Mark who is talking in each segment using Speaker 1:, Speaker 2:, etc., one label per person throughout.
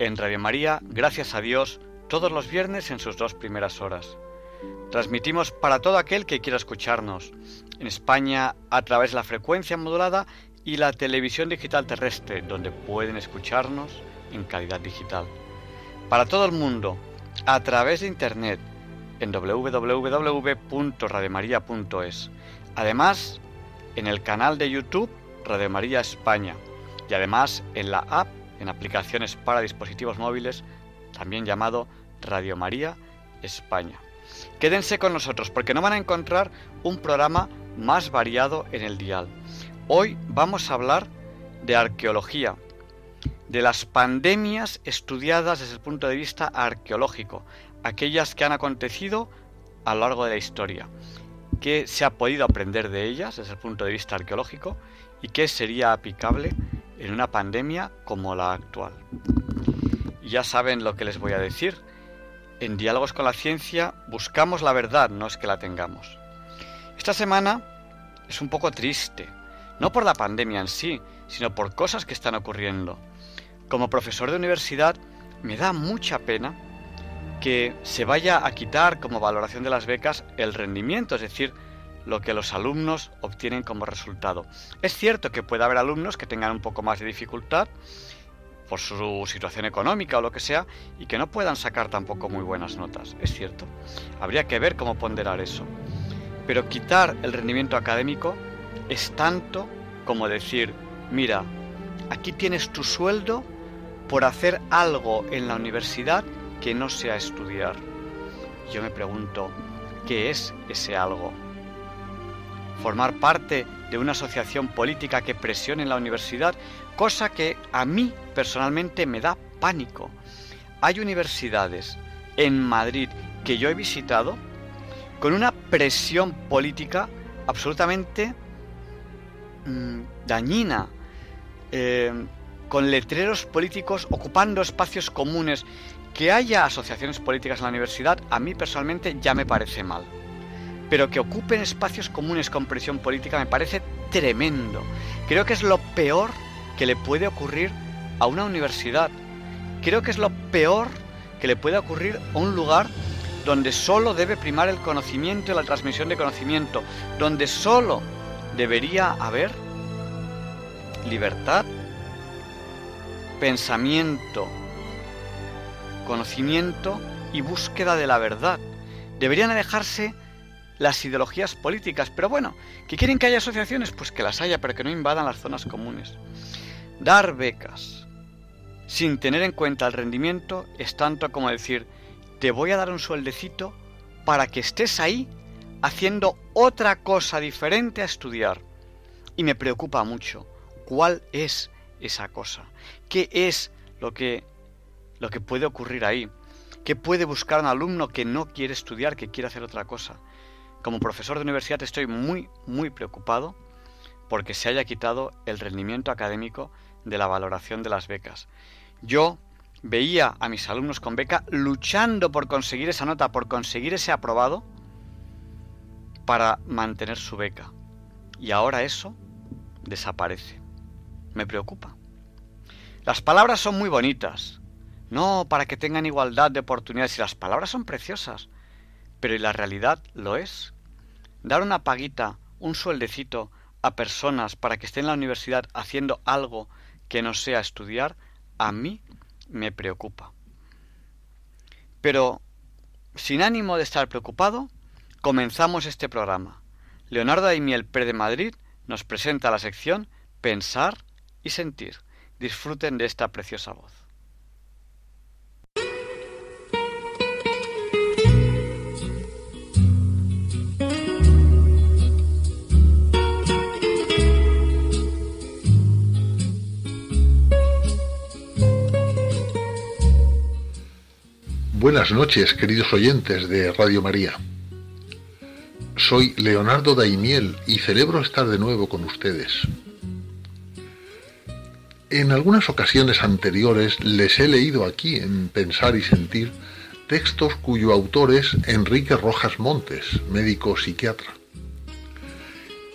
Speaker 1: En Radio María, gracias a Dios, todos los viernes en sus dos primeras horas. Transmitimos para todo aquel que quiera escucharnos, en España a través de la frecuencia modulada y la televisión digital terrestre, donde pueden escucharnos en calidad digital. Para todo el mundo, a través de Internet, en www.radiomaria.es. Además, en el canal de YouTube Radio María España y además en la app, en aplicaciones para dispositivos móviles, también llamado Radio María España. Quédense con nosotros porque no van a encontrar un programa más variado en el dial. Hoy vamos a hablar de arqueología, de las pandemias estudiadas desde el punto de vista arqueológico, aquellas que han acontecido a lo largo de la historia, qué se ha podido aprender de ellas desde el punto de vista arqueológico y qué sería aplicable en una pandemia como la actual. ya saben lo que les voy a decir. En Diálogos con la Ciencia buscamos la verdad, no es que la tengamos. Esta semana es un poco triste, no por la pandemia en sí, sino por cosas que están ocurriendo. Como profesor de universidad, me da mucha pena que se vaya a quitar como valoración de las becas el rendimiento, es decir, lo que los alumnos obtienen como resultado. Es cierto que puede haber alumnos que tengan un poco más de dificultad por su situación económica o lo que sea y que no puedan sacar tampoco muy buenas notas, es cierto. Habría que ver cómo ponderar eso. Pero quitar el rendimiento académico es tanto como decir, mira, aquí tienes tu sueldo por hacer algo en la universidad que no sea estudiar. Yo me pregunto, ¿qué es ese algo? Formar parte de una asociación política que presione la universidad, cosa que a mí personalmente me da pánico. Hay universidades en Madrid que yo he visitado con una presión política absolutamente mm, dañina, eh, con letreros políticos ocupando espacios comunes que haya asociaciones políticas en la universidad, a mí personalmente ya me parece mal. Pero que ocupen espacios comunes con presión política me parece tremendo. Creo que es lo peor que le puede ocurrir a una universidad. Creo que es lo peor que le puede ocurrir a un lugar donde solo debe primar el conocimiento y la transmisión de conocimiento, donde solo debería haber libertad, pensamiento, conocimiento y búsqueda de la verdad. Deberían alejarse las ideologías políticas, pero bueno, que quieren que haya asociaciones, pues que las haya, pero que no invadan las zonas comunes. Dar becas sin tener en cuenta el rendimiento es tanto como decir, te voy a dar un sueldecito para que estés ahí haciendo otra cosa diferente a estudiar. Y me preocupa mucho cuál es esa cosa, qué es lo que lo que puede ocurrir ahí. ¿Qué puede buscar un alumno que no quiere estudiar, que quiere hacer otra cosa? Como profesor de universidad estoy muy, muy preocupado porque se haya quitado el rendimiento académico de la valoración de las becas. Yo veía a mis alumnos con beca luchando por conseguir esa nota, por conseguir ese aprobado para mantener su beca. Y ahora eso desaparece. Me preocupa. Las palabras son muy bonitas, no, para que tengan igualdad de oportunidades. Y las palabras son preciosas, pero ¿y la realidad lo es? Dar una paguita, un sueldecito a personas para que estén en la universidad haciendo algo que no sea estudiar, a mí me preocupa. Pero, sin ánimo de estar preocupado, comenzamos este programa. Leonardo Daimiel Pérez de Madrid nos presenta la sección Pensar y Sentir. Disfruten de esta preciosa voz.
Speaker 2: Buenas noches, queridos oyentes de Radio María. Soy Leonardo Daimiel y celebro estar de nuevo con ustedes. En algunas ocasiones anteriores les he leído aquí en Pensar y Sentir textos cuyo autor es Enrique Rojas Montes, médico psiquiatra.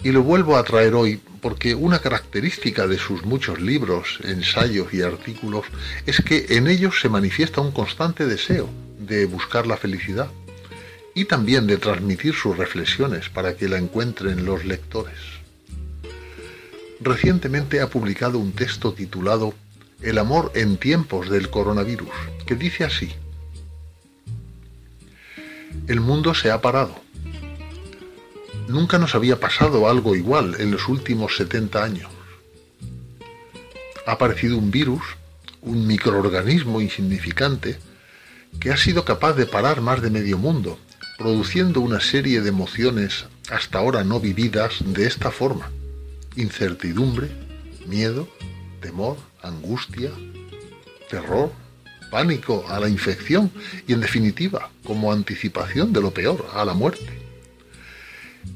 Speaker 2: Y lo vuelvo a traer hoy porque una característica de sus muchos libros, ensayos y artículos es que en ellos se manifiesta un constante deseo de buscar la felicidad y también de transmitir sus reflexiones para que la encuentren los lectores. Recientemente ha publicado un texto titulado El amor en tiempos del coronavirus, que dice así, El mundo se ha parado. Nunca nos había pasado algo igual en los últimos 70 años. Ha aparecido un virus, un microorganismo insignificante, que ha sido capaz de parar más de medio mundo, produciendo una serie de emociones hasta ahora no vividas de esta forma. Incertidumbre, miedo, temor, angustia, terror, pánico a la infección y en definitiva como anticipación de lo peor, a la muerte.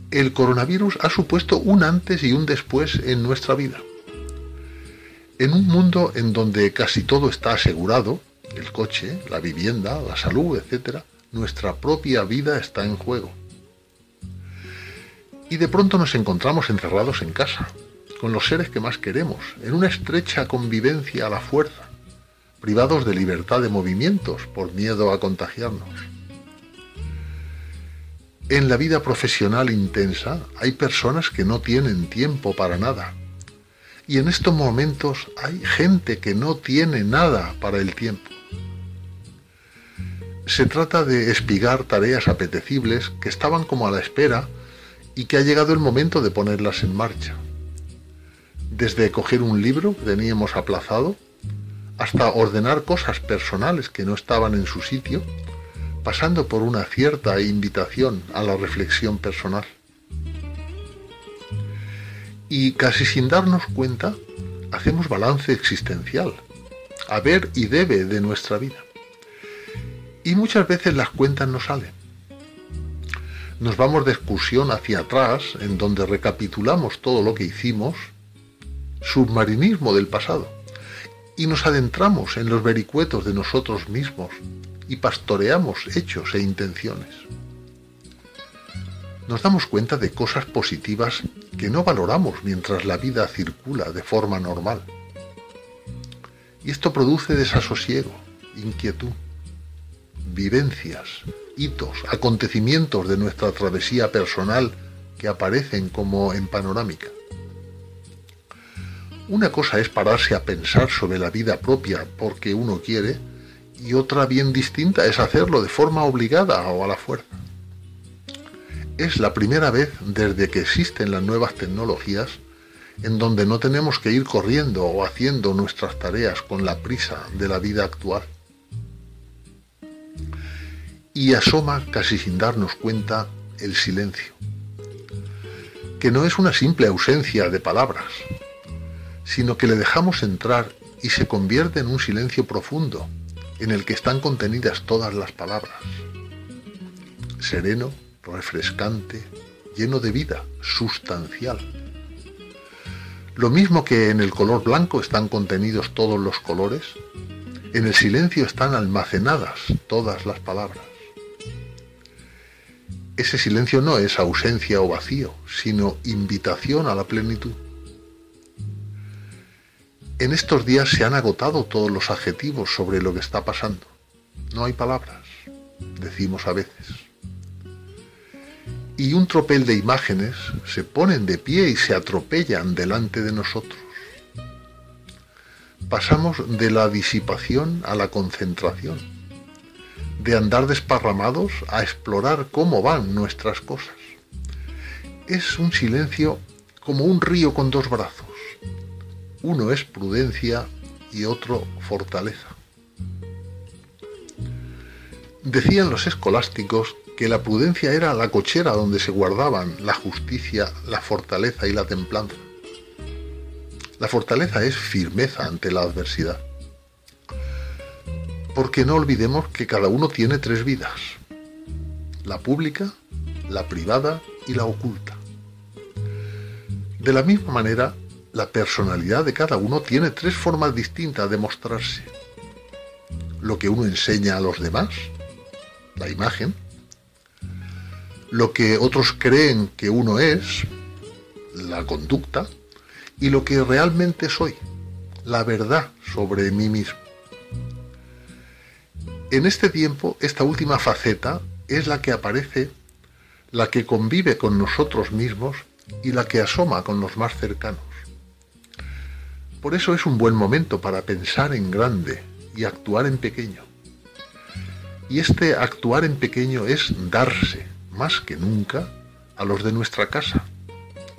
Speaker 2: El coronavirus ha supuesto un antes y un después en nuestra vida. En un mundo en donde casi todo está asegurado, el coche, la vivienda, la salud, etc., nuestra propia vida está en juego. Y de pronto nos encontramos encerrados en casa, con los seres que más queremos, en una estrecha convivencia a la fuerza, privados de libertad de movimientos por miedo a contagiarnos. En la vida profesional intensa hay personas que no tienen tiempo para nada. Y en estos momentos hay gente que no tiene nada para el tiempo. Se trata de espigar tareas apetecibles que estaban como a la espera y que ha llegado el momento de ponerlas en marcha. Desde coger un libro que teníamos aplazado, hasta ordenar cosas personales que no estaban en su sitio, pasando por una cierta invitación a la reflexión personal. Y casi sin darnos cuenta, hacemos balance existencial, a ver y debe de nuestra vida y muchas veces las cuentas no salen. Nos vamos de excursión hacia atrás, en donde recapitulamos todo lo que hicimos, submarinismo del pasado, y nos adentramos en los vericuetos de nosotros mismos y pastoreamos hechos e intenciones. Nos damos cuenta de cosas positivas que no valoramos mientras la vida circula de forma normal. Y esto produce desasosiego, inquietud vivencias, hitos, acontecimientos de nuestra travesía personal que aparecen como en panorámica. Una cosa es pararse a pensar sobre la vida propia porque uno quiere y otra bien distinta es hacerlo de forma obligada o a la fuerza. Es la primera vez desde que existen las nuevas tecnologías en donde no tenemos que ir corriendo o haciendo nuestras tareas con la prisa de la vida actual y asoma casi sin darnos cuenta el silencio, que no es una simple ausencia de palabras, sino que le dejamos entrar y se convierte en un silencio profundo en el que están contenidas todas las palabras. Sereno, refrescante, lleno de vida, sustancial. Lo mismo que en el color blanco están contenidos todos los colores, en el silencio están almacenadas todas las palabras. Ese silencio no es ausencia o vacío, sino invitación a la plenitud. En estos días se han agotado todos los adjetivos sobre lo que está pasando. No hay palabras, decimos a veces. Y un tropel de imágenes se ponen de pie y se atropellan delante de nosotros. Pasamos de la disipación a la concentración de andar desparramados a explorar cómo van nuestras cosas. Es un silencio como un río con dos brazos. Uno es prudencia y otro fortaleza. Decían los escolásticos que la prudencia era la cochera donde se guardaban la justicia, la fortaleza y la templanza. La fortaleza es firmeza ante la adversidad. Porque no olvidemos que cada uno tiene tres vidas. La pública, la privada y la oculta. De la misma manera, la personalidad de cada uno tiene tres formas distintas de mostrarse. Lo que uno enseña a los demás, la imagen, lo que otros creen que uno es, la conducta, y lo que realmente soy, la verdad sobre mí mismo. En este tiempo, esta última faceta es la que aparece, la que convive con nosotros mismos y la que asoma con los más cercanos. Por eso es un buen momento para pensar en grande y actuar en pequeño. Y este actuar en pequeño es darse, más que nunca, a los de nuestra casa,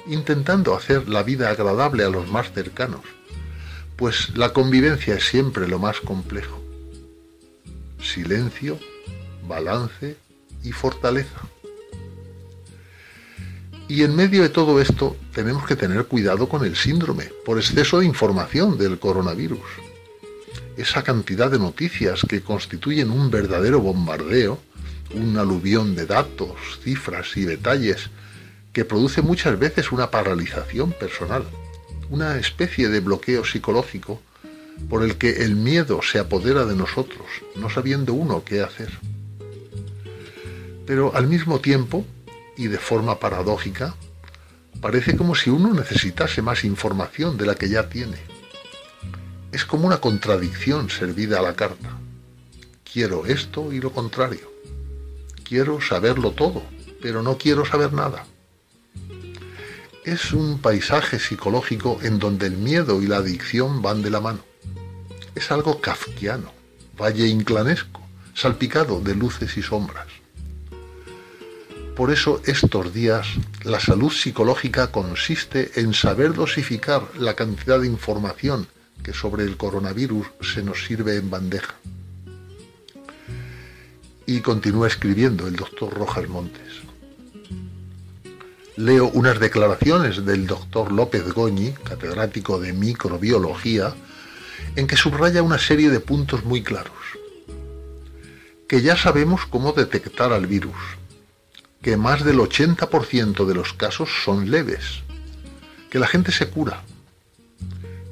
Speaker 2: intentando hacer la vida agradable a los más cercanos, pues la convivencia es siempre lo más complejo. Silencio, balance y fortaleza. Y en medio de todo esto tenemos que tener cuidado con el síndrome por exceso de información del coronavirus. Esa cantidad de noticias que constituyen un verdadero bombardeo, un aluvión de datos, cifras y detalles que produce muchas veces una paralización personal, una especie de bloqueo psicológico por el que el miedo se apodera de nosotros, no sabiendo uno qué hacer. Pero al mismo tiempo, y de forma paradójica, parece como si uno necesitase más información de la que ya tiene. Es como una contradicción servida a la carta. Quiero esto y lo contrario. Quiero saberlo todo, pero no quiero saber nada. Es un paisaje psicológico en donde el miedo y la adicción van de la mano. Es algo kafkiano, valle inclanesco, salpicado de luces y sombras. Por eso estos días la salud psicológica consiste en saber dosificar la cantidad de información que sobre el coronavirus se nos sirve en bandeja. Y continúa escribiendo el doctor Rojas Montes. Leo unas declaraciones del doctor López Goñi, catedrático de microbiología, en que subraya una serie de puntos muy claros. Que ya sabemos cómo detectar al virus, que más del 80% de los casos son leves, que la gente se cura,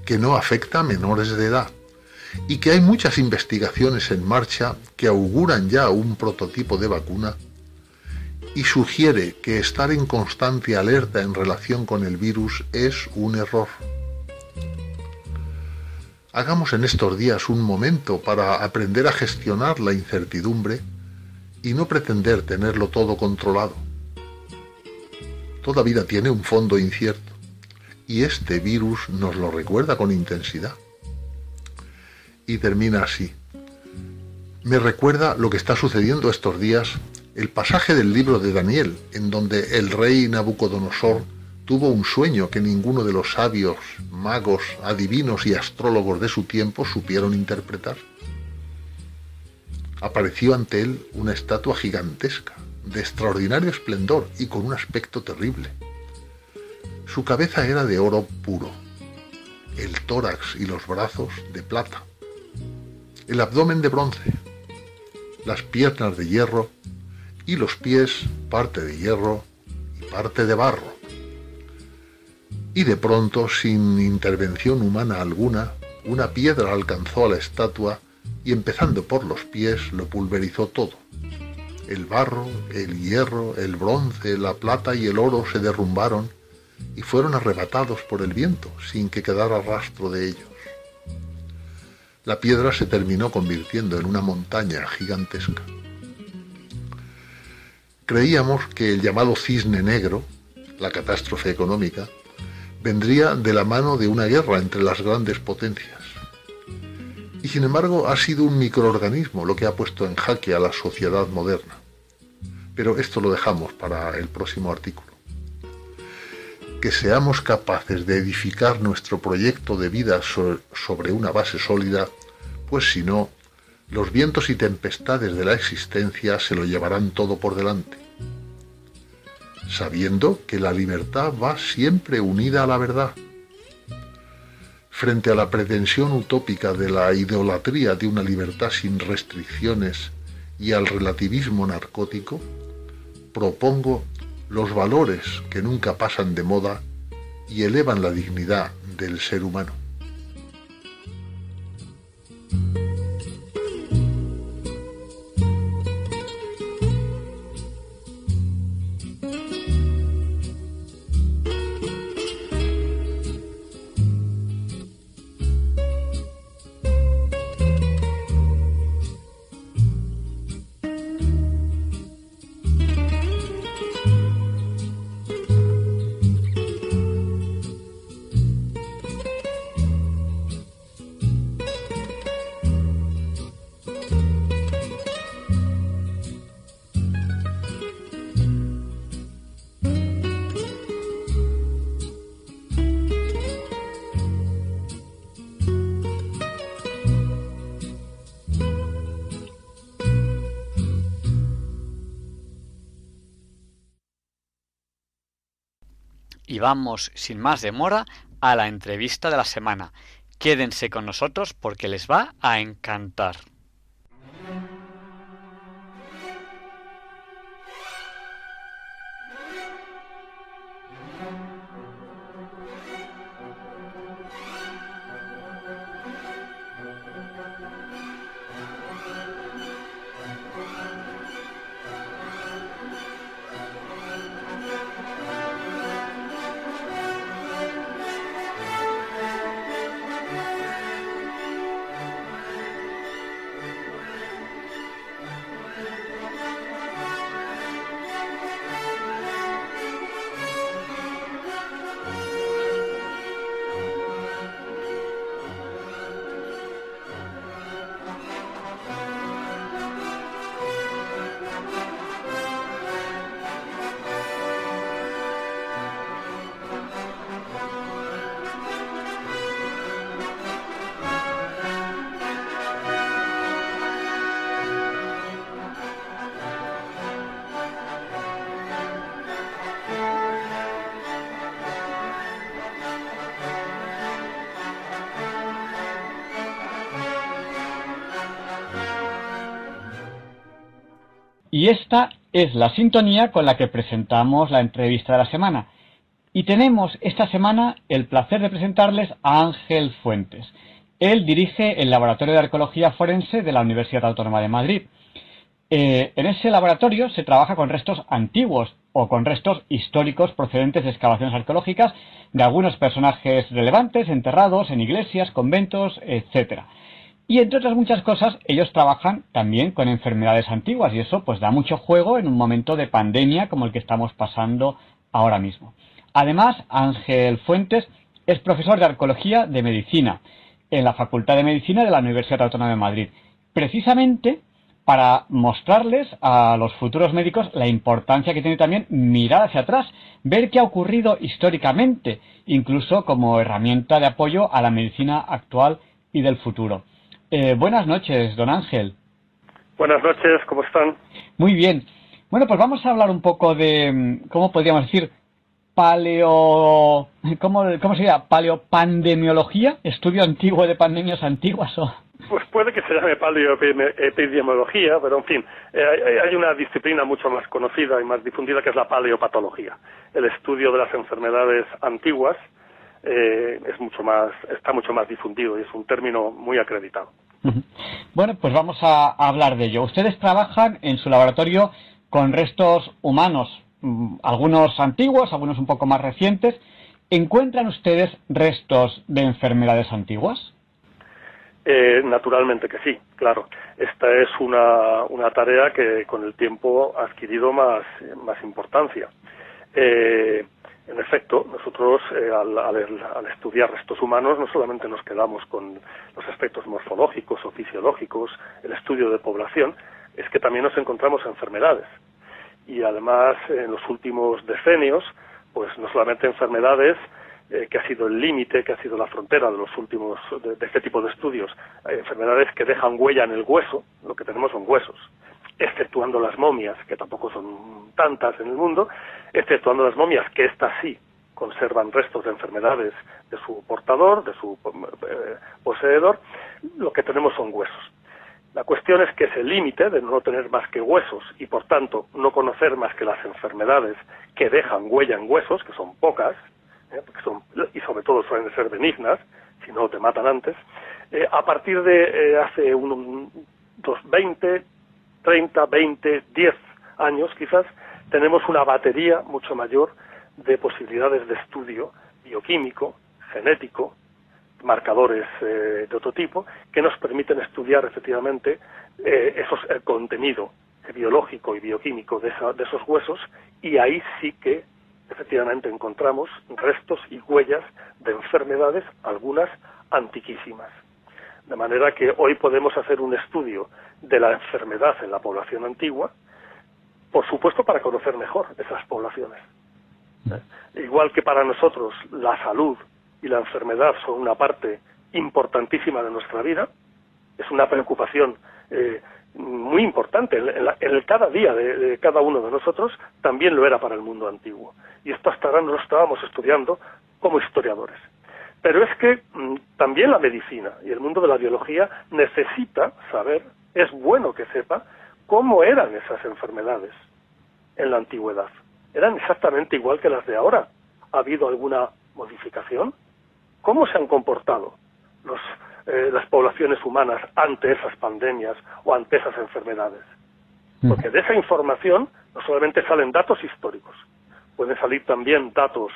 Speaker 2: que no afecta a menores de edad y que hay muchas investigaciones en marcha que auguran ya un prototipo de vacuna y sugiere que estar en constante alerta en relación con el virus es un error. Hagamos en estos días un momento para aprender a gestionar la incertidumbre y no pretender tenerlo todo controlado. Toda vida tiene un fondo incierto y este virus nos lo recuerda con intensidad. Y termina así. Me recuerda lo que está sucediendo estos días el pasaje del libro de Daniel, en donde el rey Nabucodonosor tuvo un sueño que ninguno de los sabios, magos, adivinos y astrólogos de su tiempo supieron interpretar apareció ante él una estatua gigantesca, de extraordinario esplendor y con un aspecto terrible. Su cabeza era de oro puro, el tórax y los brazos de plata, el abdomen de bronce, las piernas de hierro y los pies parte de hierro y parte de barro. Y de pronto, sin intervención humana alguna, una piedra alcanzó a la estatua y empezando por los pies lo pulverizó todo. El barro, el hierro, el bronce, la plata y el oro se derrumbaron y fueron arrebatados por el viento sin que quedara rastro de ellos. La piedra se terminó convirtiendo en una montaña gigantesca. Creíamos que el llamado cisne negro, la catástrofe económica, vendría de la mano de una guerra entre las grandes potencias Y sin embargo ha sido un microorganismo lo que ha puesto en jaque a la sociedad moderna. Pero esto lo dejamos para el próximo artículo. Que seamos capaces de edificar nuestro proyecto de vida sobre una base sólida, pues si no, los vientos y tempestades de la existencia se lo llevarán todo por delante, sabiendo que la libertad va siempre unida a la verdad. Frente a la pretensión utópica de la idolatría de una libertad sin restricciones y al relativismo narcótico, propongo los valores que nunca pasan de moda y elevan la dignidad del ser humano.
Speaker 1: Vamos sin más demora a la entrevista de la semana. Quédense con nosotros porque les va a encantar.
Speaker 3: Y esta es la sintonía con la que presentamos la entrevista de la semana. Y tenemos esta semana el placer de presentarles a Ángel Fuentes. Él dirige el Laboratorio de Arqueología Forense de la Universidad Autónoma de Madrid. Eh, en ese laboratorio se trabaja con restos antiguos o con restos históricos procedentes de excavaciones arqueológicas de algunos personajes relevantes enterrados en iglesias, conventos, etcétera. Y entre otras muchas cosas, ellos trabajan también con enfermedades antiguas y eso pues da mucho juego en un momento de pandemia como el que estamos pasando ahora mismo. Además, Ángel Fuentes es profesor de arqueología de medicina en la Facultad de Medicina de la Universidad Autónoma de Madrid, precisamente para mostrarles a los futuros médicos la importancia que tiene también mirar hacia atrás, ver qué ha ocurrido históricamente, incluso como herramienta de apoyo a la medicina actual y del futuro. Eh, buenas noches, don Ángel.
Speaker 4: Buenas noches, ¿cómo están?
Speaker 3: Muy bien. Bueno, pues vamos a hablar un poco de, mm, ¿cómo podríamos decir? Paleo... ¿Cómo, cómo sería? ¿Paleopandemiología? ¿Estudio antiguo de pandemias antiguas o...?
Speaker 4: Pues puede que se llame paleoepidemiología, pero en fin, eh, hay una disciplina mucho más conocida y más difundida que es la paleopatología, el estudio de las enfermedades antiguas, eh, es mucho más, está mucho más difundido y es un término muy acreditado.
Speaker 3: Bueno, pues vamos a hablar de ello. Ustedes trabajan en su laboratorio con restos humanos, mm, algunos antiguos, algunos un poco más recientes. ¿Encuentran ustedes restos de enfermedades antiguas?
Speaker 4: Eh, naturalmente que sí, claro. Esta es una, una tarea que con el tiempo ha adquirido más, más importancia. Eh, En efecto, nosotros eh, al, estudiar restos humanos no solamente nos quedamos con los aspectos morfológicos o fisiológicos, el estudio de población, es que también nos encontramos enfermedades. Y además, en los últimos decenios, pues no solamente enfermedades, eh, que ha sido el límite, que ha sido la frontera de los últimos, de, este tipo de estudios, enfermedades que dejan huella en el hueso, lo que tenemos son huesos, exceptuando las momias, que tampoco son tantas en el mundo, exceptuando las momias, que estas sí conservan restos de enfermedades de su portador, de su eh, poseedor, lo que tenemos son huesos. La cuestión es que ese límite de no tener más que huesos y por tanto no conocer más que las enfermedades que dejan huella en huesos, que son pocas, ¿eh? son, y sobre todo suelen ser benignas, si no te matan antes, eh, a partir de hace unos 20, 30, 20, 10 años quizás, tenemos una batería mucho mayor de posibilidades de estudio bioquímico, genético, marcadores eh, de otro tipo, que nos permiten estudiar efectivamente eh, esos, el contenido biológico y bioquímico de, de esos huesos y ahí sí que efectivamente encontramos restos y huellas de enfermedades, algunas antiquísimas. De manera que hoy podemos hacer un estudio de la enfermedad en la población antigua, por supuesto para conocer mejor esas poblaciones. ¿Eh? Igual que para nosotros la salud y la enfermedad son una parte importantísima de nuestra vida, es una preocupación eh, muy importante en, el cada día de, cada uno de nosotros, también lo era para el mundo antiguo. Y esto hasta ahora no lo estábamos estudiando como historiadores. Pero es que mm, también la medicina y el mundo de la biología necesita saber, es bueno que sepa, cómo eran esas enfermedades en la antigüedad. Eran exactamente igual que las de ahora. ¿Ha habido alguna modificación? ¿Cómo se han comportado los, eh, las poblaciones humanas ante esas pandemias o ante esas enfermedades? Mm. Porque de esa información no solamente salen datos históricos, pueden salir también datos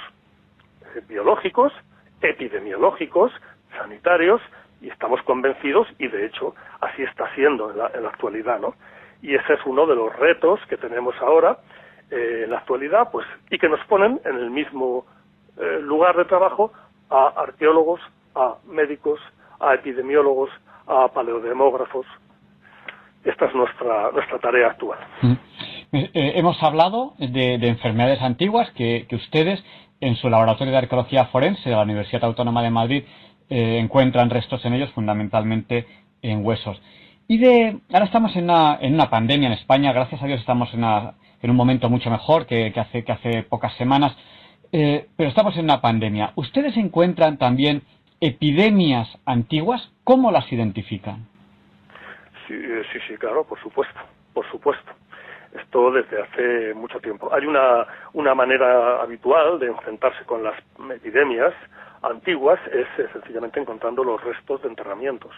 Speaker 4: eh, biológicos, epidemiológicos, sanitarios, y estamos convencidos, y de hecho así está siendo en la, en la actualidad, ¿no? y ese es uno de los retos que tenemos ahora eh, en la actualidad, pues, y que nos ponen en el mismo eh, lugar de trabajo a arqueólogos, a médicos, a epidemiólogos, a paleodemógrafos. Esta es nuestra, nuestra tarea actual. Mm.
Speaker 3: Eh, hemos hablado de, enfermedades antiguas que, ustedes en su laboratorio de arqueología forense de la Universidad Autónoma de Madrid encuentran restos en ellos, fundamentalmente en huesos. Y de, ahora estamos en una, en una pandemia en España, gracias a Dios estamos en, un momento mucho mejor que, hace, que hace pocas semanas, eh, pero estamos en una pandemia. ¿Ustedes encuentran también epidemias antiguas? ¿Cómo las identifican?
Speaker 4: Sí, eh, sí, sí, claro, por supuesto, por supuesto. Esto desde hace mucho tiempo. Hay una, una manera habitual de enfrentarse con las epidemias antiguas es eh, sencillamente encontrando los restos de enterramientos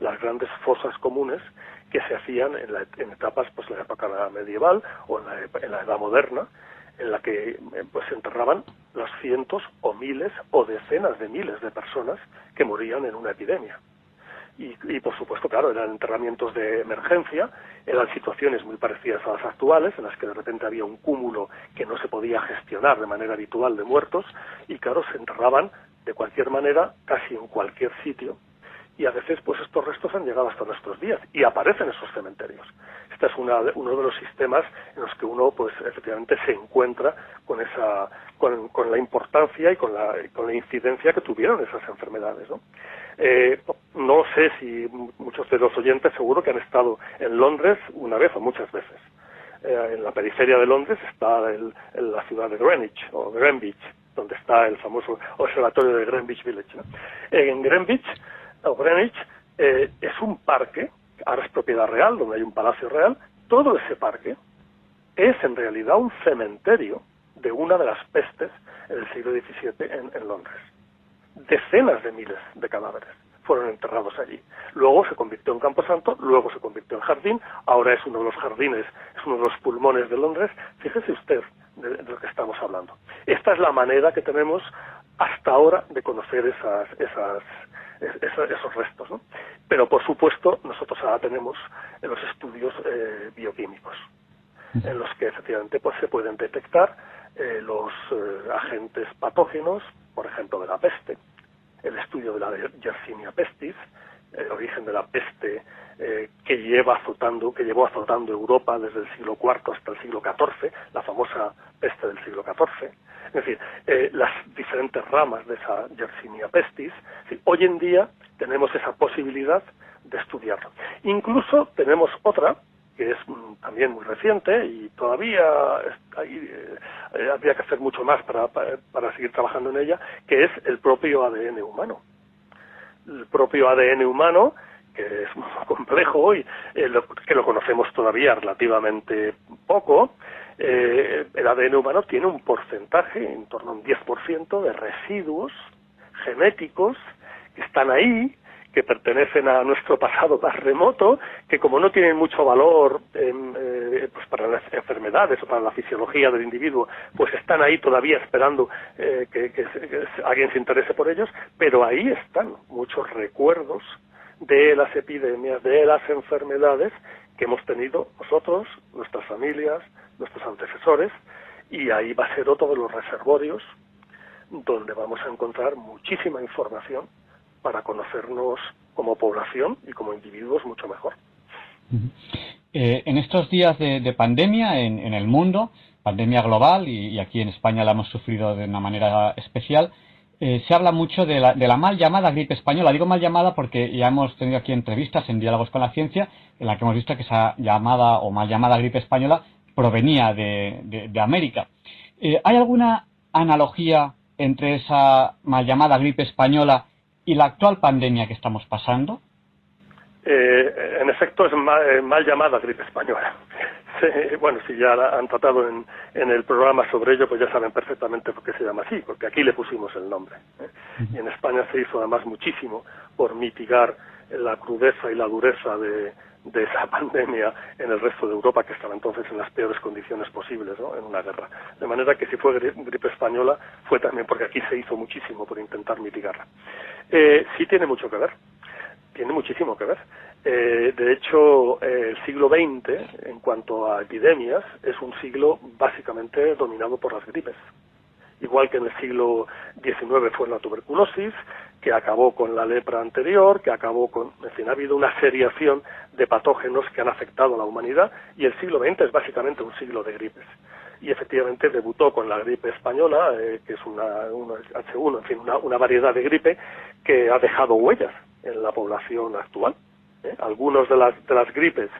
Speaker 4: las grandes fosas comunes que se hacían en, la, en etapas, pues la época medieval o en la, edad moderna, en la que eh, pues se enterraban los cientos o miles o decenas de miles de personas que morían en una epidemia. Y, y, por supuesto, claro, eran enterramientos de emergencia, eran situaciones muy parecidas a las actuales, en las que de repente había un cúmulo que no se podía gestionar de manera habitual de muertos, y claro, se enterraban de cualquier manera, casi en cualquier sitio, y a veces pues estos restos han llegado hasta nuestros días y aparecen en esos cementerios. Este es una, uno de los sistemas en los que uno pues efectivamente se encuentra con esa con, con la importancia y con la, con la incidencia que tuvieron esas enfermedades. ¿no? Eh, no sé si muchos de los oyentes seguro que han estado en Londres una vez o muchas veces. Eh, en la periferia de Londres está el, la ciudad de Greenwich o Greenwich, donde está el famoso observatorio de Greenwich Village. En Greenwich Greenwich eh, es un parque, ahora es propiedad real, donde hay un palacio real, todo ese parque es en realidad un cementerio de una de las pestes en el siglo XVII en, Londres. Decenas de miles de cadáveres fueron enterrados allí. Luego se convirtió en camposanto, luego se convirtió en jardín, ahora es uno de los jardines, es uno de los pulmones de Londres. Fíjese usted de, lo que estamos hablando. Esta es la manera que tenemos hasta ahora de conocer esas, esas, esos restos. ¿no? Pero, por supuesto, nosotros ahora tenemos los estudios eh, bioquímicos. en los que efectivamente pues se pueden detectar eh, los eh, agentes patógenos, por ejemplo de la peste, el estudio de la Yersinia pestis, el origen de la peste eh, que lleva azotando, que llevó azotando Europa desde el siglo IV hasta el siglo XIV, la famosa peste del siglo XIV. Es decir, eh, las diferentes ramas de esa Yersinia pestis. hoy en día tenemos esa posibilidad de estudiarlo. Incluso tenemos otra que es también muy reciente y todavía eh, habría que hacer mucho más para, para seguir trabajando en ella, que es el propio ADN humano. El propio ADN humano que es muy complejo y eh, que lo conocemos todavía relativamente poco, eh, el ADN humano tiene un porcentaje, en torno a un 10% de residuos genéticos que están ahí, que pertenecen a nuestro pasado más remoto, que como no tienen mucho valor eh, pues para las enfermedades o para la fisiología del individuo, pues están ahí todavía esperando que, que alguien se interese por ellos, pero ahí están muchos recuerdos de las epidemias, de las enfermedades que hemos tenido nosotros, nuestras familias, nuestros antecesores, y ahí va a ser otro de los reservorios donde vamos a encontrar muchísima información para conocernos como población y como individuos mucho mejor.
Speaker 3: Eh, en estos días de, pandemia en, el mundo, pandemia global, y, aquí en España la hemos sufrido de una manera especial, eh, se habla mucho de la, de la, mal llamada gripe española. Digo mal llamada porque ya hemos tenido aquí entrevistas en Diálogos con la Ciencia en la que hemos visto que esa llamada o mal llamada gripe española provenía de, de, América. Eh, ¿Hay alguna analogía entre esa mal llamada gripe española y la actual pandemia que estamos pasando?
Speaker 4: Eh, en efecto, es mal llamada gripe española bueno, si ya han tratado en, el programa sobre ello, pues ya saben perfectamente por qué se llama así, porque aquí le pusimos el nombre. ¿eh? Y en España se hizo además muchísimo por mitigar la crudeza y la dureza de, esa pandemia en el resto de Europa, que estaba entonces en las peores condiciones posibles, ¿no? en una guerra. De manera que si fue gripe española, fue también porque aquí se hizo muchísimo por intentar mitigarla. Eh, sí tiene mucho que ver, tiene muchísimo que ver. Eh, de hecho, el siglo XX, en cuanto a epidemias, es un siglo básicamente dominado por las gripes. Igual que en el siglo XIX fue la tuberculosis, que acabó con la lepra anterior, que acabó con, en fin, ha habido una seriación de patógenos que han afectado a la humanidad y el siglo XX es básicamente un siglo de gripes. Y efectivamente debutó con la gripe española, eh, que es una, H1, en fin, una variedad de gripe que ha dejado huellas en la población actual. ¿eh? algunos de las, de las gripes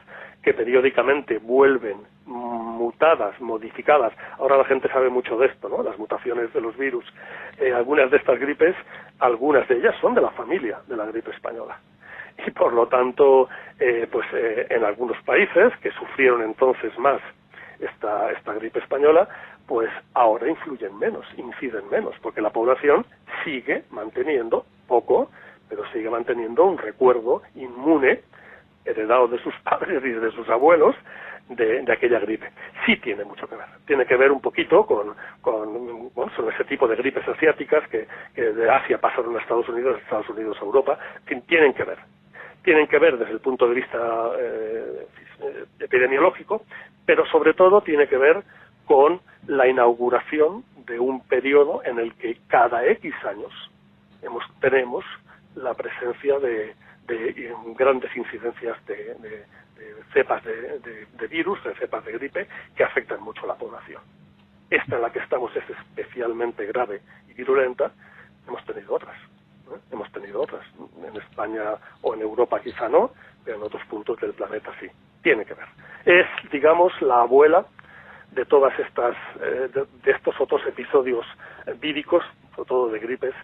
Speaker 4: que periódicamente vuelven mutadas, modificadas. Ahora la gente sabe mucho de esto, ¿no? Las mutaciones de los virus. Eh, algunas de estas gripes, algunas de ellas son de la familia de la gripe española. Y por lo tanto, eh, pues en algunos países que sufrieron entonces más esta, esta gripe española, pues ahora influyen menos, inciden menos, porque la población sigue manteniendo poco pero sigue manteniendo un recuerdo inmune heredado de sus padres y de sus abuelos de, aquella gripe. Sí tiene mucho que ver. Tiene que ver un poquito con, con ese tipo de gripes asiáticas que, de Asia pasaron a Estados Unidos, de Estados Unidos a Europa. Tienen que ver. Tienen que ver desde el punto de vista eh, epidemiológico, pero sobre todo tiene que ver con la inauguración de un periodo en el que cada X años hemos, tenemos la presencia de, grandes incidencias de, cepas de, virus, de cepas de gripe, que afectan mucho a la población. Esta en la que estamos es especialmente grave y virulenta, hemos tenido otras. Hemos tenido otras. En España o en Europa quizá no, pero en otros puntos del planeta sí. Tiene que ver. Es, digamos, la abuela de todas estas, eh, de, estos otros episodios víricos, sobre todo de gripes,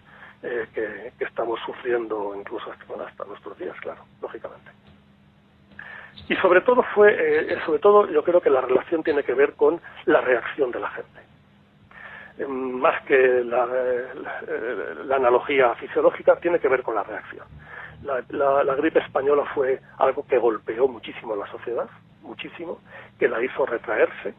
Speaker 4: eh, que, estamos sufriendo incluso hasta, nuestros días, claro, lógicamente. Y sobre todo fue, eh, sobre todo yo creo que la relación tiene que ver con la reacción de la gente. Eh, más que la, la, analogía fisiológica, tiene que ver con la reacción. La, la, gripe española fue algo que golpeó muchísimo a la sociedad, muchísimo, que la hizo retraerse.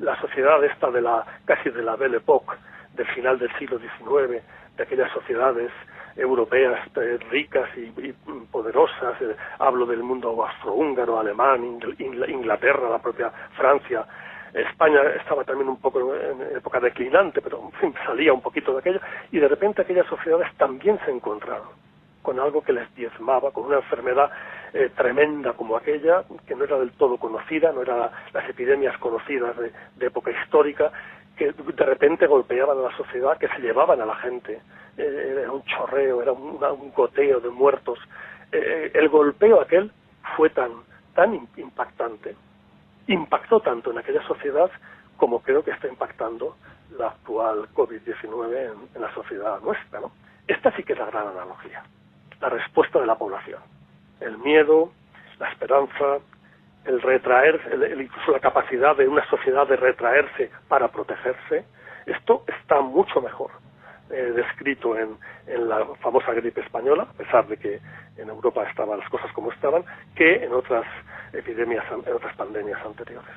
Speaker 4: La sociedad esta de la, casi de la Belle Époque, del final del siglo XIX, de aquellas sociedades europeas eh, ricas y, poderosas, eh, hablo del mundo austrohúngaro, alemán, Inglaterra, la propia Francia, España estaba también un poco en época declinante, pero en fin, salía un poquito de aquello, y de repente aquellas sociedades también se encontraron con algo que les diezmaba, con una enfermedad eh, tremenda como aquella, que no era del todo conocida, no eran las epidemias conocidas de, época histórica, que de repente golpeaban a la sociedad, que se llevaban a la gente. Eh, era un chorreo, era un, goteo de muertos. Eh, el golpeo aquel fue tan, tan impactante, impactó tanto en aquella sociedad como creo que está impactando la actual COVID-19 en, la sociedad nuestra. ¿no? Esta sí que es la gran analogía, la respuesta de la población el miedo, la esperanza, el retraer, incluso la capacidad de una sociedad de retraerse para protegerse, esto está mucho mejor eh, descrito en, la famosa gripe española, a pesar de que en Europa estaban las cosas como estaban, que en otras epidemias, en otras pandemias anteriores.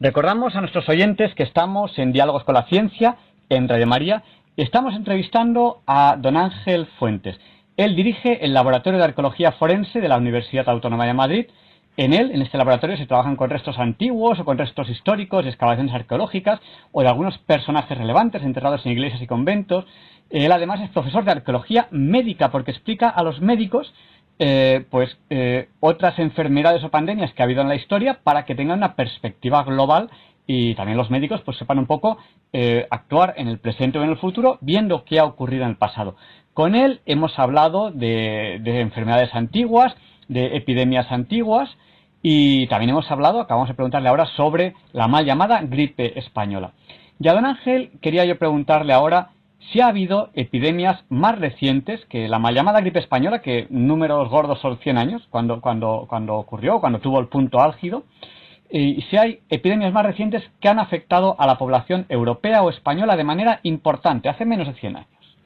Speaker 3: Recordamos a nuestros oyentes que estamos en Diálogos con la Ciencia, en Radio María, estamos entrevistando a don Ángel Fuentes. Él dirige el Laboratorio de Arqueología Forense de la Universidad Autónoma de Madrid. En él, en este laboratorio, se trabajan con restos antiguos o con restos históricos, excavaciones arqueológicas o de algunos personajes relevantes enterrados en iglesias y conventos. Él además es profesor de arqueología médica porque explica a los médicos eh, pues eh, otras enfermedades o pandemias que ha habido en la historia para que tengan una perspectiva global y también los médicos pues sepan un poco eh, actuar en el presente o en el futuro viendo qué ha ocurrido en el pasado. Con él hemos hablado de, enfermedades antiguas, de epidemias antiguas y también hemos hablado, acabamos de preguntarle ahora, sobre la mal llamada gripe española. Y a don Ángel quería yo preguntarle ahora si ha habido epidemias más recientes que la mal llamada gripe española, que números gordos son 100 años, cuando, cuando, cuando ocurrió, cuando tuvo el punto álgido, y si hay epidemias más recientes que han afectado a la población europea o española de manera importante, hace menos de 100 años.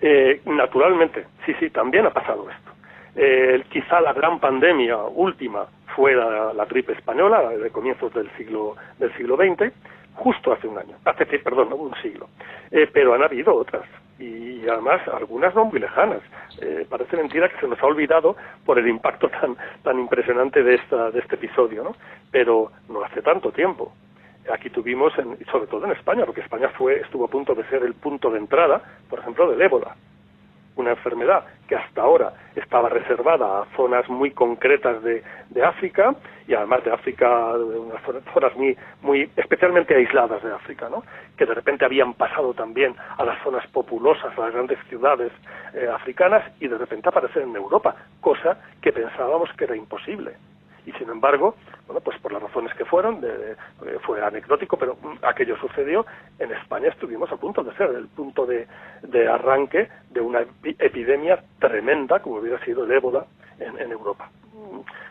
Speaker 4: Eh, naturalmente, sí, sí, también ha pasado esto. Eh, quizá la gran pandemia última fue la, gripe española, de comienzos del siglo, del siglo XX, justo hace un año, hace, perdón, un siglo. Eh, pero han habido otras, y además algunas no muy lejanas. parece mentira que se nos ha olvidado por el impacto tan, tan impresionante de, esta, de este episodio, ¿no? Pero no hace tanto tiempo aquí tuvimos, sobre todo en España, porque España fue, estuvo a punto de ser el punto de entrada, por ejemplo, del ébola, una enfermedad que hasta ahora estaba reservada a zonas muy concretas de, África y además de África, de unas zonas muy, muy especialmente aisladas de África, ¿no? que de repente habían pasado también a las zonas populosas, a las grandes ciudades eh, africanas y de repente aparecer en Europa, cosa que pensábamos que era imposible y sin embargo, bueno, pues por las razones que fueron, de, fue anecdótico, pero aquello sucedió, en España estuvimos a punto de ser el punto de, arranque de una epidemia tremenda, como hubiera sido el ébola en, Europa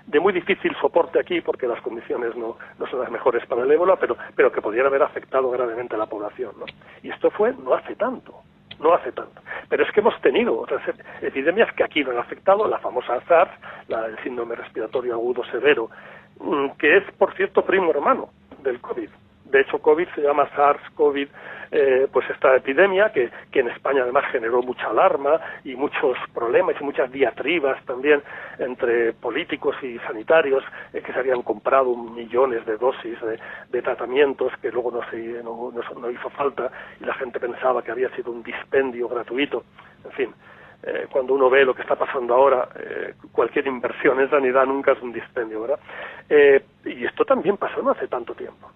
Speaker 4: de muy difícil soporte aquí porque las condiciones no, no, son las mejores para el ébola, pero, pero que podrían haber afectado gravemente a la población. ¿no? Y esto fue no hace tanto no hace tanto. Pero es que hemos tenido otras epidemias que aquí no han afectado, la famosa SARS, la, el síndrome respiratorio agudo severo, mm, que es, por cierto, primo hermano del COVID. De hecho, COVID se llama SARS-CoV, eh, pues esta epidemia que, en España además generó mucha alarma y muchos problemas y muchas diatribas también entre políticos y sanitarios eh, que se habían comprado millones de dosis de, tratamientos que luego no, se, no, hizo falta y la gente pensaba que había sido un dispendio gratuito. En fin, eh, cuando uno ve lo que está pasando ahora, eh, cualquier inversión en sanidad nunca es un dispendio, ¿verdad? Y esto también pasó no hace tanto tiempo.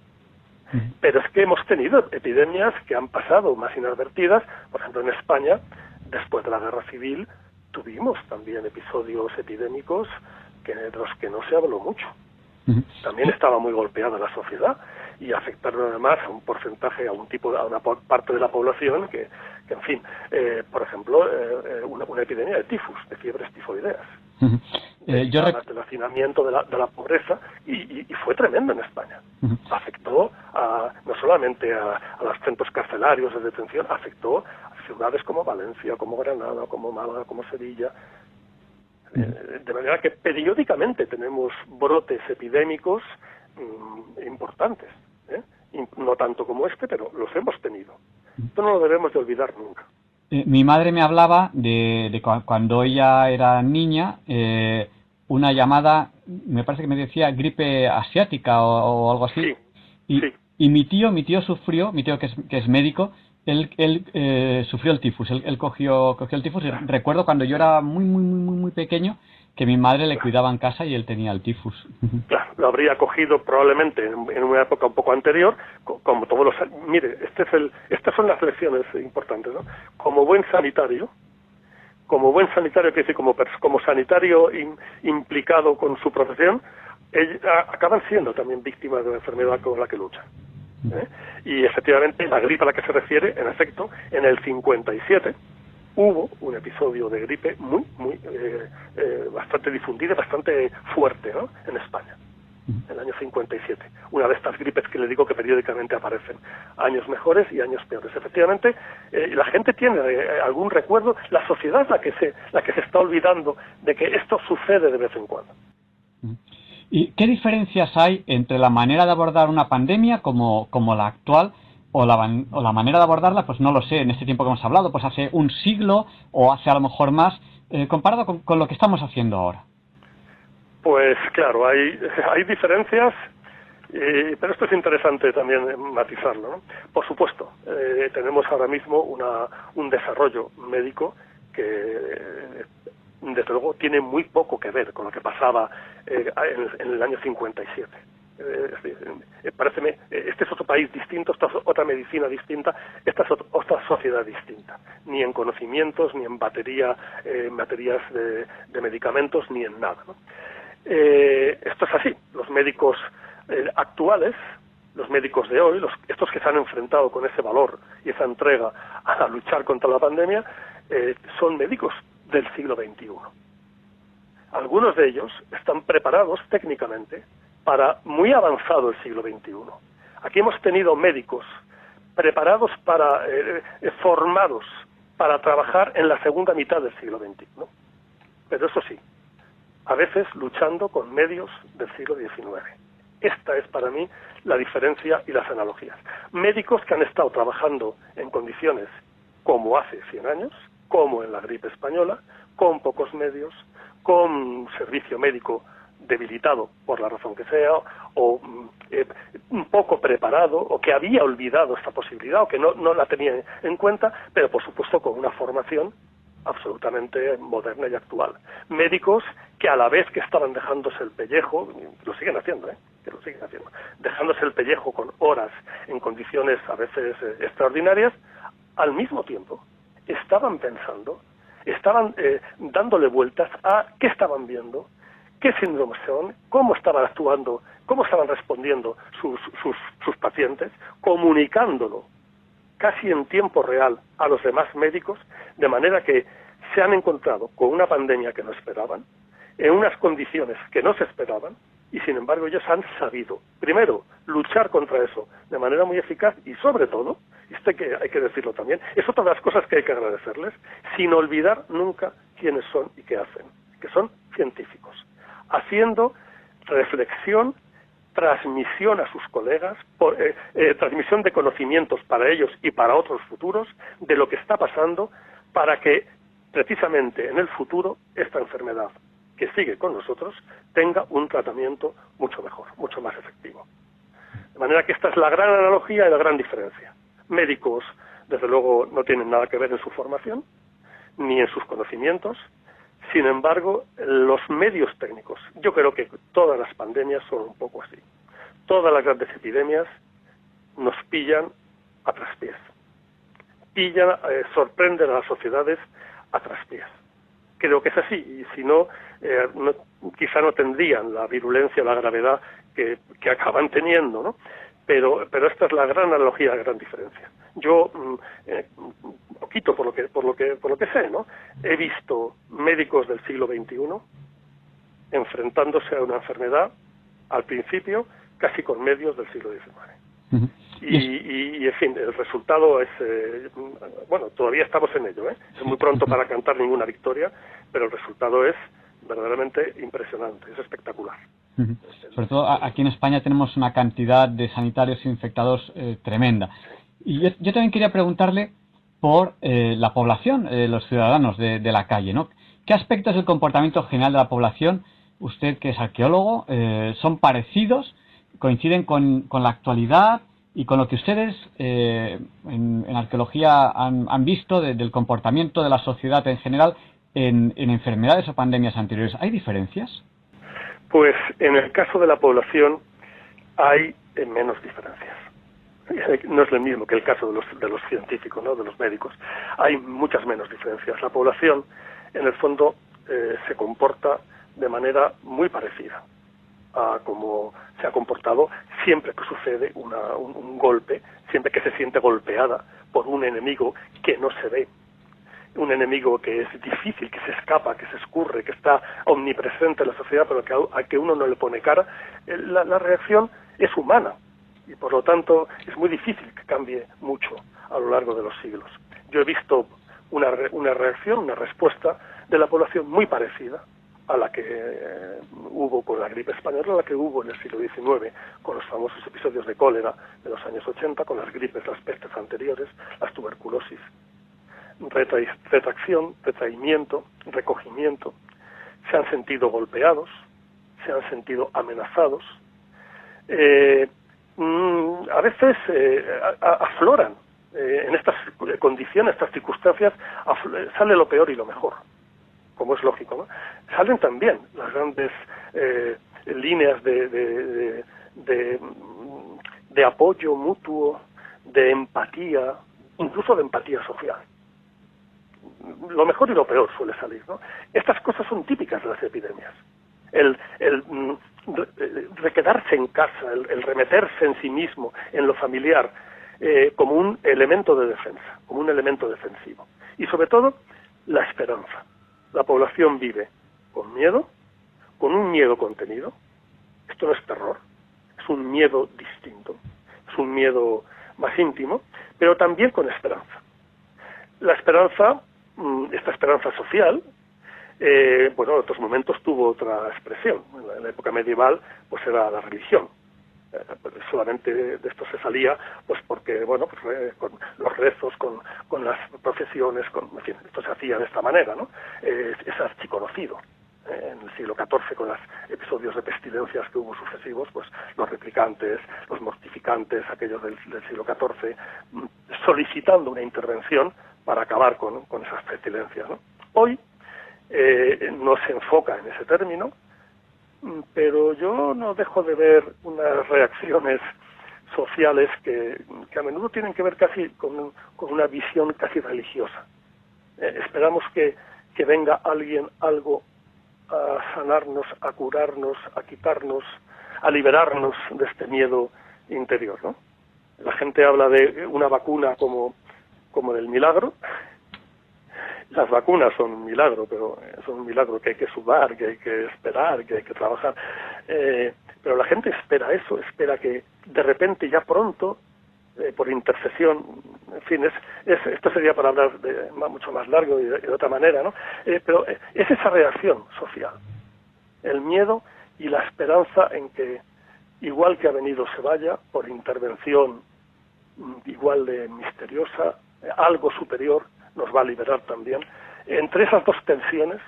Speaker 4: Pero es que hemos tenido epidemias que han pasado más inadvertidas. Por ejemplo, en España, después de la guerra civil, tuvimos también episodios epidémicos que, de los que no se habló mucho. También estaba muy golpeada la sociedad y afectaron además a un porcentaje, a un tipo, a una parte de la población que, en fin, eh, por ejemplo, eh, eh, una, epidemia de tifus, de fiebres tifoideas. Eh, yo del hacinamiento de la, de la pobreza y, fue tremendo en España. Afectó a, no solamente a, los centros carcelarios de detención, afectó a ciudades como Valencia, como Granada, como Málaga, como Sevilla. Eh, de manera que periódicamente tenemos brotes epidémicos mm, importantes. ¿eh? No tanto como este, pero los hemos tenido. Esto no lo debemos de olvidar nunca.
Speaker 3: Eh, mi madre me hablaba de, cuando ella era niña, eh, una llamada, me parece que me decía gripe asiática o, algo así. y, y mi tío, mi tío sufrió, mi tío que es, que es médico, él, él eh, sufrió el tifus, él, cogió, cogió el tifus y recuerdo cuando yo era muy, muy, muy, muy pequeño que mi madre le cuidaba en casa y él tenía el tifus.
Speaker 4: Claro, lo habría cogido probablemente en, una época un poco anterior, como todos los... Mire, este es el, estas son las lecciones importantes, ¿no? Como buen sanitario, como buen sanitario, que decir, como, como sanitario implicado con su profesión, acaban siendo también víctimas de la enfermedad con la que luchan. ¿eh? Y efectivamente, la gripe a la que se refiere, en efecto, en el 57 hubo un episodio de gripe muy, muy, eh, eh, bastante difundido y bastante fuerte ¿no? en España, en el año 57. Una de estas gripes que le digo que periódicamente aparecen, años mejores y años peores. Efectivamente, la gente tiene algún recuerdo, la sociedad es la que, se, la que se está olvidando de que esto sucede de vez en cuando.
Speaker 3: ¿Y qué diferencias hay entre la manera de abordar una pandemia como, como la actual o la, o la, manera de abordarla, pues no lo sé, en este tiempo que hemos hablado, pues hace un siglo o hace a lo mejor más, eh, comparado con, lo que estamos haciendo ahora?
Speaker 4: Pues claro, hay, hay diferencias, eh, pero esto es interesante también matizarlo. ¿no? Por supuesto, eh, tenemos ahora mismo una, un desarrollo médico que desde luego tiene muy poco que ver con lo que pasaba eh, en, el año 57. Eh, eh, pareceme, este es otro país distinto, esta es otra medicina distinta, esta es otra sociedad distinta, ni en conocimientos, ni en batería, en baterías de, medicamentos, ni en nada. esto es así, los médicos actuales, los médicos de hoy, estos que se han enfrentado con ese valor y esa entrega a luchar contra la pandemia, son médicos del siglo XXI. Algunos de ellos están preparados técnicamente para muy avanzado el siglo XXI. Aquí hemos tenido médicos preparados para, eh, formados para trabajar en la segunda mitad del siglo XXI. Pero eso sí, a veces luchando con medios del siglo XIX. Esta es para mí la diferencia y las analogías. Médicos que han estado trabajando en condiciones como hace 100 años, como en la gripe española, con pocos medios, con servicio médico debilitado por la razón que sea, o mm, eh, un poco preparado, o que había olvidado esta posibilidad, o que no, no la tenía en cuenta, pero por supuesto con una formación absolutamente moderna y actual. Médicos que a la vez que estaban dejándose el pellejo, lo siguen haciendo, ¿eh? que lo siguen haciendo, dejándose el pellejo con horas en condiciones a veces eh, extraordinarias, al mismo tiempo estaban pensando, estaban eh, dándole vueltas a qué estaban viendo, qué síndromes son, cómo estaban actuando, cómo estaban respondiendo sus, sus, sus pacientes, comunicándolo casi en tiempo real a los demás médicos, de manera que se han encontrado con una pandemia que no esperaban, en unas condiciones que no se esperaban, y sin embargo ellos han sabido, primero, luchar contra eso de manera muy eficaz y sobre todo, esto que, hay que decirlo también, es otra de las cosas que hay que agradecerles, sin olvidar nunca quiénes son y qué hacen, que son científicos, haciendo reflexión, transmisión a sus colegas, eh, eh, transmisión de conocimientos para ellos y para otros futuros de lo que está pasando para que precisamente en el futuro esta enfermedad que sigue con nosotros tenga un tratamiento mucho mejor, mucho más efectivo. De manera que esta es la gran analogía y la gran diferencia. Médicos, desde luego, no tienen nada que ver en su formación, ni en sus conocimientos. Sin embargo, los medios técnicos, yo creo que todas las pandemias son un poco así. Todas las grandes epidemias nos pillan a traspiés. Pillan, eh, sorprenden a las sociedades a traspiés creo que es así, y si no, eh, quizá no tendrían la virulencia la gravedad que, acaban teniendo, ¿no? Pero, pero esta es la gran analogía, la gran diferencia. Yo, mm, eh, poquito por lo que, por lo que, por lo que sé, ¿no? He visto médicos del siglo XXI enfrentándose a una enfermedad al principio casi con medios del siglo XIX. Y, en fin, el resultado es, eh, bueno, todavía estamos en ello, ¿eh? es muy pronto para cantar ninguna victoria, pero el resultado es verdaderamente impresionante, es espectacular.
Speaker 3: Sobre todo aquí en España tenemos una cantidad de sanitarios infectados eh, tremenda. Y yo, también quería preguntarle por la población, los ciudadanos de, la calle, ¿no? ¿Qué aspectos del comportamiento general de la población, usted que es arqueólogo, son parecidos, coinciden con, la actualidad y con lo que ustedes en, arqueología han, visto del comportamiento de la sociedad en general en, enfermedades o pandemias anteriores? ¿Hay diferencias?
Speaker 4: Pues en el caso de la población hay eh, menos diferencias. No es lo mismo que el caso de los, de los científicos, ¿no? de los médicos. Hay muchas menos diferencias. La población, en el fondo, eh, se comporta de manera muy parecida a como se ha comportado siempre que sucede un golpe, siempre que se siente golpeada por un enemigo que no se ve, un enemigo que es difícil, que se escapa, que se escurre, que está omnipresente en la sociedad, pero que a, que uno no le pone cara, eh, la, reacción es humana y por lo tanto es muy difícil que cambie mucho a lo largo de los siglos. Yo he visto una, una reacción, una respuesta de la población muy parecida a la que eh, hubo con la gripe española, a la que hubo en el siglo XIX, con los famosos episodios de cólera de los años 80, con las gripes, las pestes anteriores, las tuberculosis. Retracción, retraimiento, recogimiento, se han sentido golpeados, se han sentido amenazados, eh, mm, a veces eh, afloran eh, en estas condiciones, estas circunstancias, sale lo peor y lo mejor, como es lógico. Salen también las grandes líneas de, de apoyo mutuo, de empatía, incluso de empatía social lo mejor y lo peor suele salir. ¿no? Estas cosas son típicas de las epidemias. El, el mm, requedarse en casa, el, remeterse en sí mismo, en lo familiar, eh, como un elemento de defensa, como un elemento defensivo. Y sobre todo, la esperanza. La población vive con miedo, con un miedo contenido. Esto no es terror, es un miedo distinto, es un miedo más íntimo, pero también con esperanza. La esperanza Mm, esta esperanza social, eh, bueno, en otros momentos tuvo otra expresión. En la, época medieval, pues era la religión. Eh, solamente de esto se salía, pues porque, bueno, pues, con los rezos, con, con las profesiones, con, en fin, esto se hacía de esta manera, ¿no? es archiconocido eh, en el siglo XIV con los episodios de pestilencias que hubo sucesivos, pues los replicantes, los mortificantes, aquellos del, siglo XIV, mm, solicitando una intervención para acabar con, esas pestilencias. Hoy eh, no se enfoca en ese término, mm, pero yo no dejo de ver unas reacciones sociales que, a menudo tienen que ver casi con, una visión casi religiosa. Eh, esperamos que, que venga alguien, algo, a sanarnos, a curarnos, a quitarnos, a liberarnos de este miedo interior. ¿no? La gente habla de una vacuna como como del milagro. Las vacunas son un milagro, pero son un milagro que hay que sudar, que hay que esperar, que hay que trabajar. Eh, pero la gente espera eso, espera que de repente, ya pronto, eh, por intercesión, en fin, es, esto sería para hablar de, mucho más largo y de, otra manera, ¿no? Eh, pero es esa reacción social, el miedo y la esperanza en que, igual que ha venido se vaya, por intervención mm, igual de misteriosa, algo superior nos va a liberar también. Entre esas dos tensiones,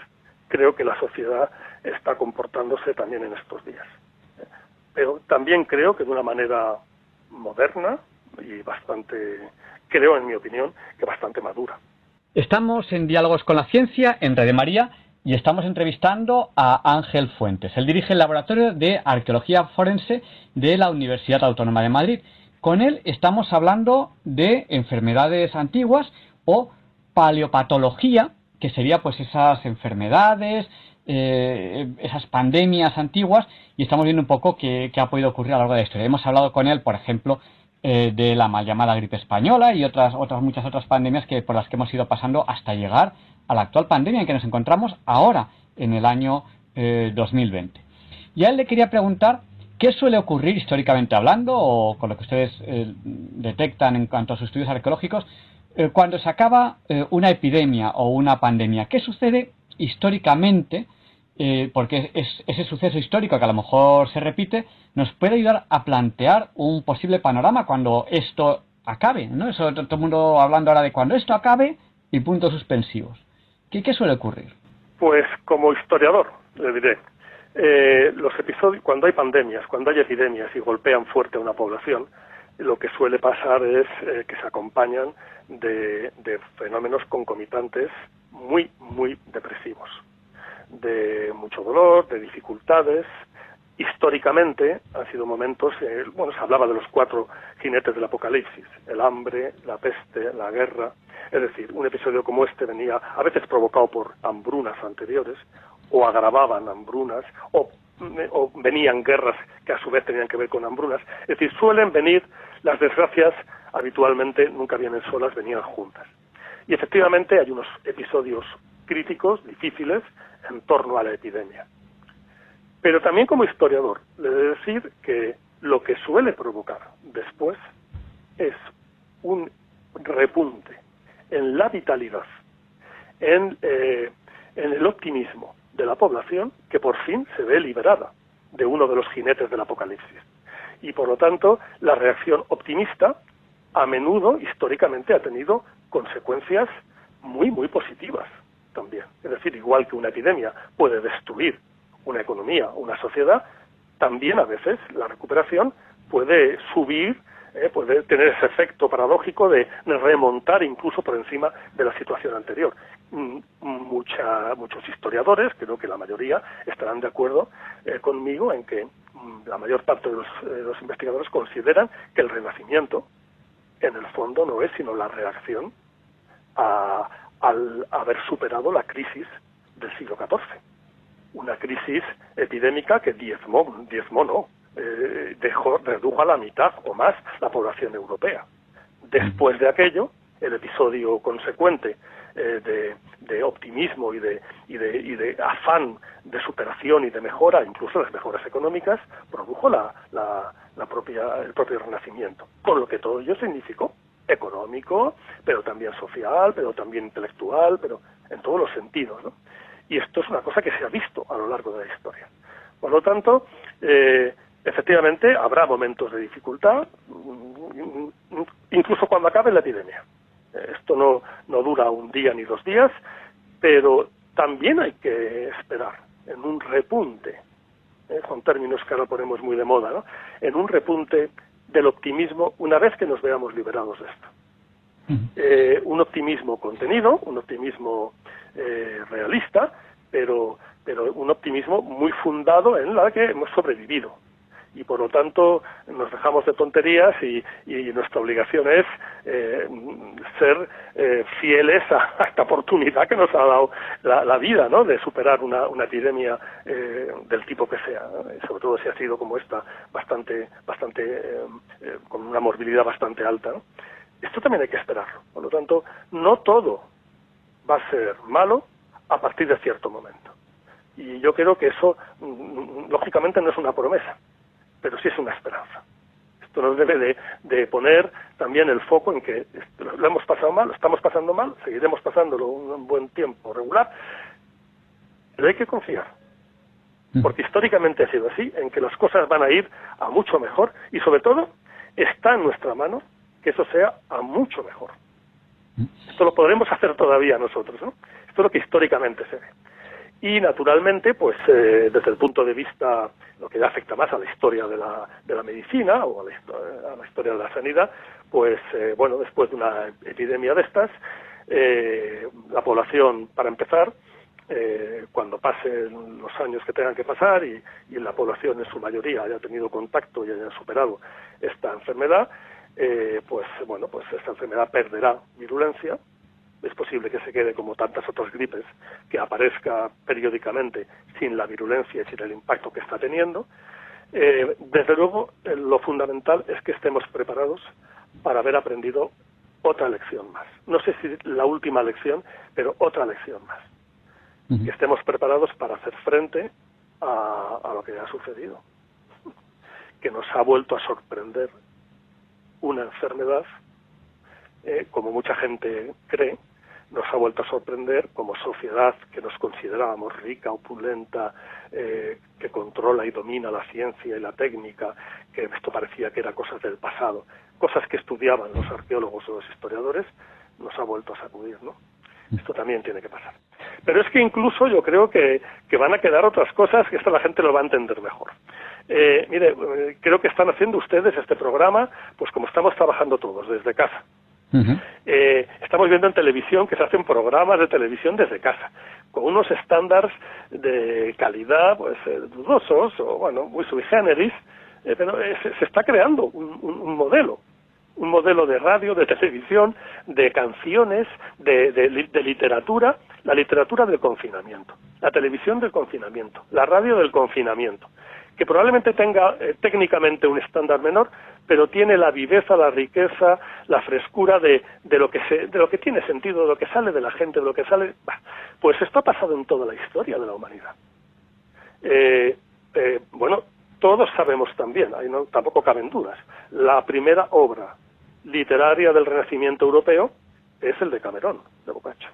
Speaker 4: creo que la sociedad está comportándose también en estos días. Pero también creo que de una manera moderna y bastante, creo en mi opinión, que bastante madura.
Speaker 3: Estamos en Diálogos con la Ciencia en Red María y estamos entrevistando a Ángel Fuentes. Él dirige el Laboratorio de Arqueología Forense de la Universidad Autónoma de Madrid con él estamos hablando de enfermedades antiguas o paleopatología, que sería pues esas enfermedades, eh, esas pandemias antiguas, y estamos viendo un poco qué, ha podido ocurrir a lo largo de la historia. Hemos hablado con él, por ejemplo, eh, de la mal llamada gripe española y otras, otras muchas otras pandemias que, por las que hemos ido pasando hasta llegar a la actual pandemia en que nos encontramos ahora, en el año 2020. Eh, y a él le quería preguntar ¿Qué suele ocurrir históricamente hablando, o con lo que ustedes detectan en cuanto a sus estudios arqueológicos, eh, cuando se acaba eh, una epidemia o una pandemia? ¿Qué sucede históricamente? porque ese suceso histórico que a lo mejor se repite nos puede ayudar a plantear un posible panorama cuando esto acabe, ¿no? Eso todo el mundo hablando ahora de cuando esto acabe y puntos suspensivos. ¿Qué, qué suele ocurrir?
Speaker 4: Pues como historiador, le diré, eh, los episodios, cuando hay pandemias, cuando hay epidemias y golpean fuerte a una población, lo que suele pasar es eh, que se acompañan de, de, fenómenos concomitantes muy, muy depresivos, de mucho dolor, de dificultades. Históricamente han sido momentos, eh, bueno, se hablaba de los cuatro jinetes del apocalipsis, el hambre, la peste, la guerra. Es decir, un episodio como este venía a veces provocado por hambrunas anteriores o agravaban hambrunas o, o venían guerras que a su vez tenían que ver con hambrunas. Es decir, suelen venir las desgracias habitualmente nunca vienen solas, venían juntas. Y efectivamente hay unos episodios críticos, difíciles, en torno a la epidemia. Pero también como historiador, le he de decir que lo que suele provocar después es un repunte en la vitalidad, en, eh, en el optimismo de la población que por fin se ve liberada de uno de los jinetes del apocalipsis. Y por lo tanto, la reacción optimista a menudo históricamente ha tenido consecuencias muy, muy positivas también. Es decir, igual que una epidemia puede destruir una economía, una sociedad, también a veces la recuperación puede subir, eh, puede tener ese efecto paradójico de, remontar incluso por encima de la situación anterior. Mm, mucha, muchos historiadores, creo que la mayoría, estarán de acuerdo eh, conmigo en que mm, la mayor parte de los, eh, los investigadores consideran que el renacimiento en el fondo no es sino la reacción a, al haber superado la crisis del siglo XIV. Una crisis epidémica que diezmó, diezmó no, eh, dejó, redujo a la mitad o más la población europea. Después de aquello, el episodio consecuente eh, de, optimismo y de, y, de, y de afán de superación y de mejora, incluso las mejoras económicas, produjo la, la, propia, el propio renacimiento. Con lo que todo ello significó económico, pero también social, pero también intelectual, pero en todos los sentidos. ¿no? Y esto es una cosa que se ha visto a lo largo de la historia. Por lo tanto, habrá momentos de dificultad, incluso cuando acabe la epidemia. Esto no, no dura un día ni dos días, pero también hay que esperar en un repunte, ¿eh? son términos que ahora ponemos muy de moda, ¿no? en un repunte del optimismo una vez que nos veamos liberados de esto. Eh, un optimismo contenido, un optimismo eh, realista, pero, pero un optimismo muy fundado en la que hemos sobrevivido y por lo tanto nos dejamos de tonterías y, nuestra obligación es eh, ser eh, fieles a, esta oportunidad que nos ha dado la, vida, ¿no? De superar una, epidemia eh, del tipo que sea, sobre todo si ha sido como esta, bastante, bastante, con una morbilidad bastante alta, Esto también hay que esperarlo. Por lo tanto, no todo va a ser malo a partir de cierto momento. Y yo creo que eso, mm, mm, lógicamente, no es una promesa pero sí es una esperanza. Esto nos debe de, poner también el foco en que lo hemos pasado mal, lo estamos pasando mal, seguiremos pasándolo un buen tiempo regular, pero hay que confiar. Mm. Porque históricamente ha sido así, en que las cosas van a ir a mucho mejor y sobre todo está en nuestra mano que eso sea a mucho mejor. Mm. Esto lo podremos hacer todavía nosotros, ¿no? Esto es lo que históricamente se ve y naturalmente pues eh, desde el punto de vista lo que afecta más a la historia de la, de la medicina o a la, historia de la sanidad pues eh, bueno después de una epidemia de estas eh, la población para empezar cuando pasen los años que tengan que pasar y, y, la población en su mayoría haya tenido contacto y haya superado esta enfermedad pues bueno pues esta enfermedad perderá virulencia es posible que se quede como tantas otras gripes, que aparezca periódicamente sin la virulencia y sin el impacto que está teniendo. Eh, desde luego, eh, lo fundamental es que estemos preparados para haber aprendido otra lección más. No sé si la última lección, pero otra lección más. Que estemos preparados para hacer frente a, lo que ha sucedido. Que nos ha vuelto a sorprender una enfermedad, eh, como mucha gente cree, nos ha vuelto a sorprender como sociedad que nos considerábamos rica, opulenta, eh, que controla y domina la ciencia y la técnica, que esto parecía que era cosas del pasado, cosas que estudiaban los arqueólogos o los historiadores, nos ha vuelto a sacudir, ¿no? Esto también tiene que pasar. Pero es que incluso yo creo que, que van a quedar otras cosas que esta la gente lo va a entender mejor. Eh, mire, eh, creo que están haciendo ustedes este programa, pues como estamos trabajando todos, desde casa. Eh, estamos viendo en televisión que se hacen programas de televisión desde casa, con unos estándares de calidad pues eh, dudosos o bueno, muy sui generis, eh, pero eh, se, está creando un, modelo, un modelo de radio, de televisión, de canciones, de, de literatura, la literatura del confinamiento, la televisión del confinamiento, la radio del confinamiento que probablemente tenga eh, técnicamente un estándar menor, pero tiene la viveza, la riqueza, la frescura de, de, lo que se, de lo que tiene sentido, de lo que sale de la gente, de lo que sale. Pues esto ha pasado en toda la historia de la humanidad. Eh, eh, bueno, todos sabemos también, tampoco caben dudas, la primera obra literaria del Renacimiento europeo es el de Camerón, de Boccaccio.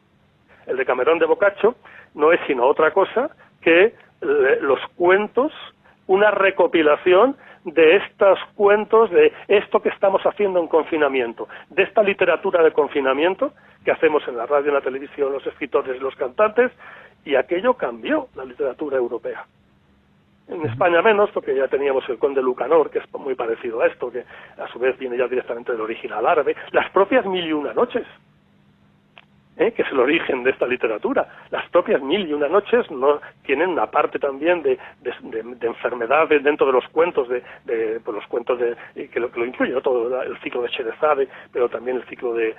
Speaker 4: El de Camerón de Boccaccio no es sino otra cosa que los cuentos una recopilación de estos cuentos, de esto que estamos haciendo en confinamiento, de esta literatura de confinamiento que hacemos en la radio, en la televisión, los escritores, los cantantes, y aquello cambió la literatura europea. En España menos, porque ya teníamos el conde Lucanor, que es muy parecido a esto, que a su vez viene ya directamente del original árabe, las propias Mil y Una Noches, ¿eh? que es el origen de esta literatura. Las propias Mil y Una Noches no tienen una parte también de, de, de, de enfermedades dentro de los cuentos, de, pues los cuentos de, que, lo, que lo incluye, ¿no? todo el ciclo de Sherezade, pero también el ciclo de,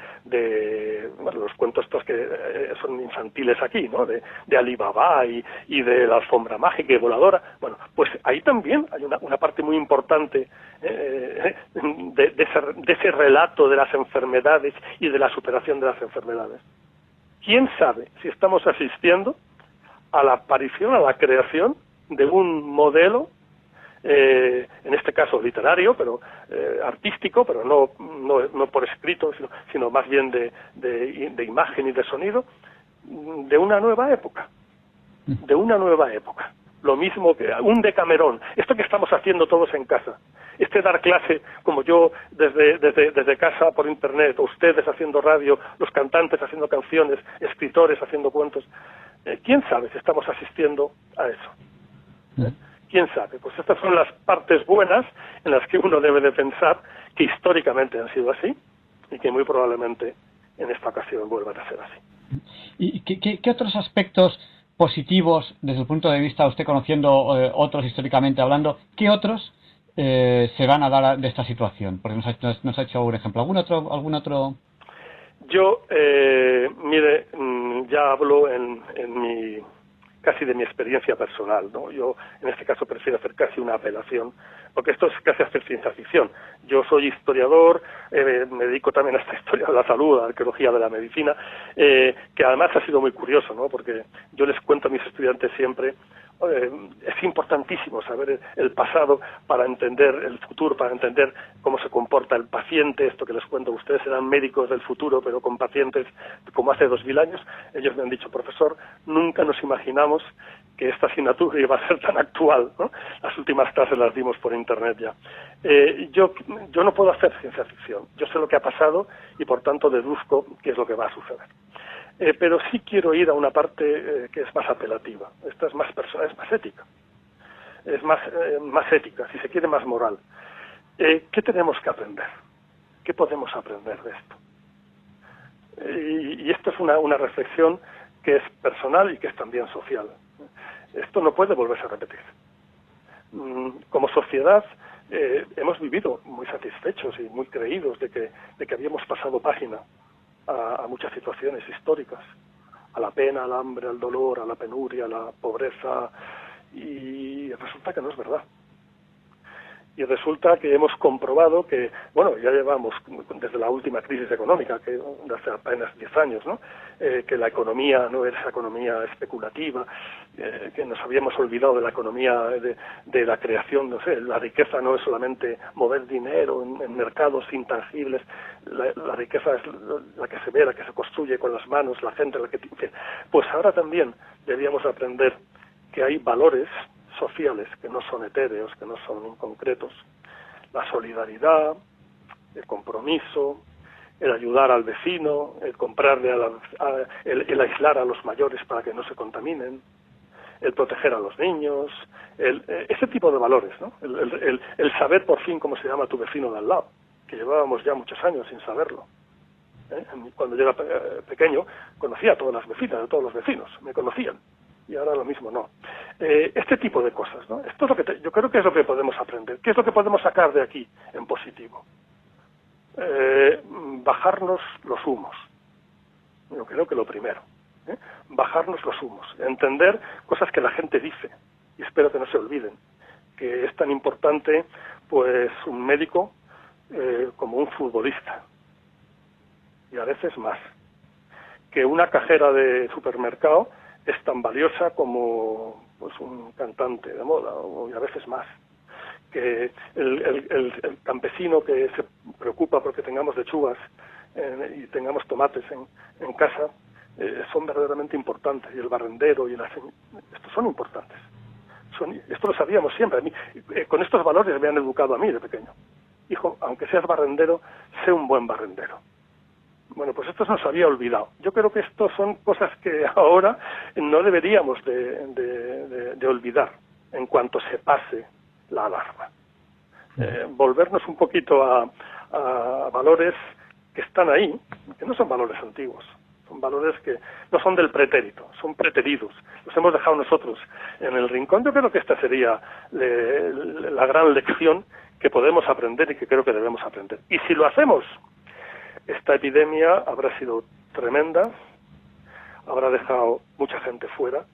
Speaker 4: bueno, los cuentos estos que eh, son infantiles aquí, ¿no? de, Alibaba y, y de la alfombra mágica y voladora. Bueno, pues ahí también hay una, una parte muy importante eh, de, ese, de ese relato de las enfermedades y de la superación de las enfermedades quién sabe si estamos asistiendo a la aparición, a la creación de un modelo, eh, en este caso literario, pero eh, artístico, pero no, no, por escrito, sino, más bien de, de, imagen y de sonido, de una nueva época, de una nueva época. Lo mismo que un Decamerón, esto que estamos haciendo todos en casa, este dar clase, como yo desde, desde, desde casa por internet, ustedes haciendo radio, los cantantes haciendo canciones, escritores haciendo cuentos, eh, ¿quién sabe si estamos asistiendo a eso? ¿Eh? ¿Quién sabe? Pues estas son las partes buenas en las que uno debe de pensar que históricamente han sido así y que muy probablemente en esta ocasión vuelvan a ser así.
Speaker 3: ¿Y qué, qué, qué otros aspectos positivos desde el punto de vista, usted conociendo eh, otros históricamente hablando, qué otros eh, se van a dar de esta situación? Porque nos ha, nos, ha hecho un ejemplo. ¿Algún otro? Algún otro?
Speaker 4: Yo, eh, mire, mm, ya hablo en, en mi casi de mi experiencia personal, ¿no? Yo en este caso prefiero hacer casi una apelación, porque esto es casi hacer ciencia ficción. Yo soy historiador, eh, me dedico también a esta historia de la salud, a la arqueología de la medicina, eh, que además ha sido muy curioso, ¿no? Porque yo les cuento a mis estudiantes siempre es importantísimo saber el pasado para entender el futuro, para entender cómo se comporta el paciente, esto que les cuento, ustedes eran médicos del futuro, pero con pacientes como hace dos mil años, ellos me han dicho, profesor, nunca nos imaginamos que esta asignatura iba a ser tan actual, ¿no? Las últimas clases las dimos por internet ya. Eh, yo, yo no puedo hacer ciencia ficción, yo sé lo que ha pasado y por tanto deduzco qué es lo que va a suceder. Eh, pero sí quiero ir a una parte eh, que es más apelativa. Esta es más personal, es más ética. Es más, eh, más ética, si se quiere, más moral. ¿Qué tenemos que aprender? ¿Qué podemos aprender de esto? Y, y, esto es una, una reflexión que es personal y que es también social. Esto no puede volverse a repetir. Mm, como sociedad, hemos vivido muy satisfechos y muy creídos de que, de que habíamos pasado página a, a, muchas situaciones históricas, a la pena, al hambre, al dolor, a la penuria, a la pobreza, y resulta que no es verdad. Y resulta que hemos comprobado que, bueno, ya llevamos desde la última crisis económica, que hace apenas 10 años, ¿no? Eh, que la economía no era esa economía especulativa, eh, que nos habíamos olvidado de la economía de, la creación, no sé, la riqueza no es solamente mover dinero en, mercados intangibles, la, riqueza es la que se ve, la que se construye con las manos, la gente, la que... Pues ahora también deberíamos aprender que hay valores sociales que no son etéreos, que no son concretos. La solidaridad, el compromiso, el ayudar al vecino, el comprarle a, el, aislar a los mayores para que no se contaminen, el proteger a los niños, el, eh, ese tipo de valores, ¿no? El, el, saber por fin cómo se llama tu vecino de al lado, que llevábamos ya muchos años sin saberlo. ¿eh? Cuando yo era eh, pequeño conocía a todas las vecinas, a todos los vecinos, me conocían y ahora lo mismo no. Eh, este tipo de cosas, ¿no? Esto es lo que yo creo que es lo que podemos aprender. ¿Qué es lo que podemos sacar de aquí en positivo? Eh, bajarnos los humos. Yo creo que lo primero. ¿eh? Bajarnos los humos. Entender cosas que la gente dice. Y espero que no se olviden. Que es tan importante, pues, un médico como un futbolista. Y a veces más. Que una cajera de supermercado es tan valiosa como pues un cantante de moda o a veces más que el, campesino que se preocupa porque tengamos lechugas eh, y tengamos tomates en, casa eh, son verdaderamente importantes y el barrendero y el estos son importantes. Son, esto lo sabíamos siempre a mí, eh, con estos valores me han educado a mí de pequeño. Hijo aunque seas barrendero sé un buen barrendero bueno, pues esto se nos había olvidado. Yo creo que esto son cosas que ahora no deberíamos de, olvidar en cuanto se pase la alarma. Eh, volvernos un poquito a, valores que están ahí, que no son valores antiguos, son valores que no son del pretérito, son preteridos. Los hemos dejado nosotros en el rincón. Yo creo que esta sería la gran lección que podemos aprender y que creo que debemos aprender. Y si lo hacemos esta epidemia habrá sido tremenda, habrá dejado mucha gente fuera,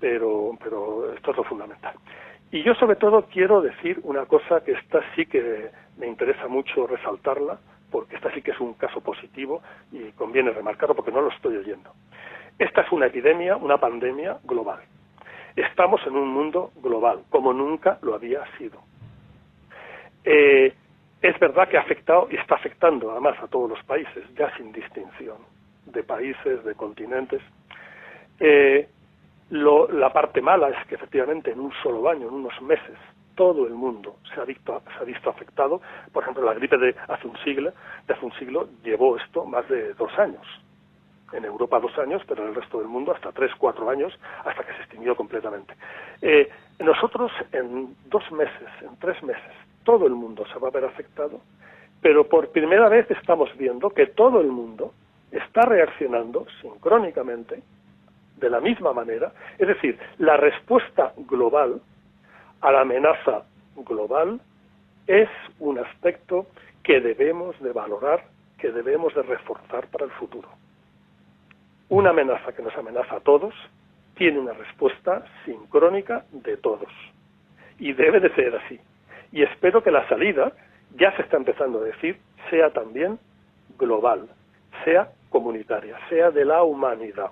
Speaker 4: pero, pero esto es lo fundamental. Y yo sobre todo quiero decir una cosa que esta sí que me interesa mucho resaltarla, porque esta sí que es un caso positivo y conviene remarcarlo porque no lo estoy oyendo. Esta es una epidemia, una pandemia global. Estamos en un mundo global, como nunca lo había sido. Eh, es verdad que ha afectado y está afectando además a todos los países, ya sin distinción de países, de continentes. Eh, la parte mala es que efectivamente en un solo año, en unos meses, todo el mundo se ha, visto, se ha visto afectado. Por ejemplo, la gripe de hace un siglo, de hace un siglo llevó esto más de dos años. En Europa dos años, pero en el resto del mundo hasta tres, cuatro años, hasta que se extinguió completamente. Eh, nosotros en dos meses, en tres meses, todo el mundo se va a ver afectado, pero por primera vez estamos viendo que todo el mundo está reaccionando sincrónicamente de la misma manera, es decir, la respuesta global a la amenaza global es un aspecto que debemos de valorar, que debemos de reforzar para el futuro. Una amenaza que nos amenaza a todos tiene una respuesta sincrónica de todos. Y debe de ser así y espero que la salida, ya se está empezando a decir, sea también global, sea comunitaria, sea de la humanidad.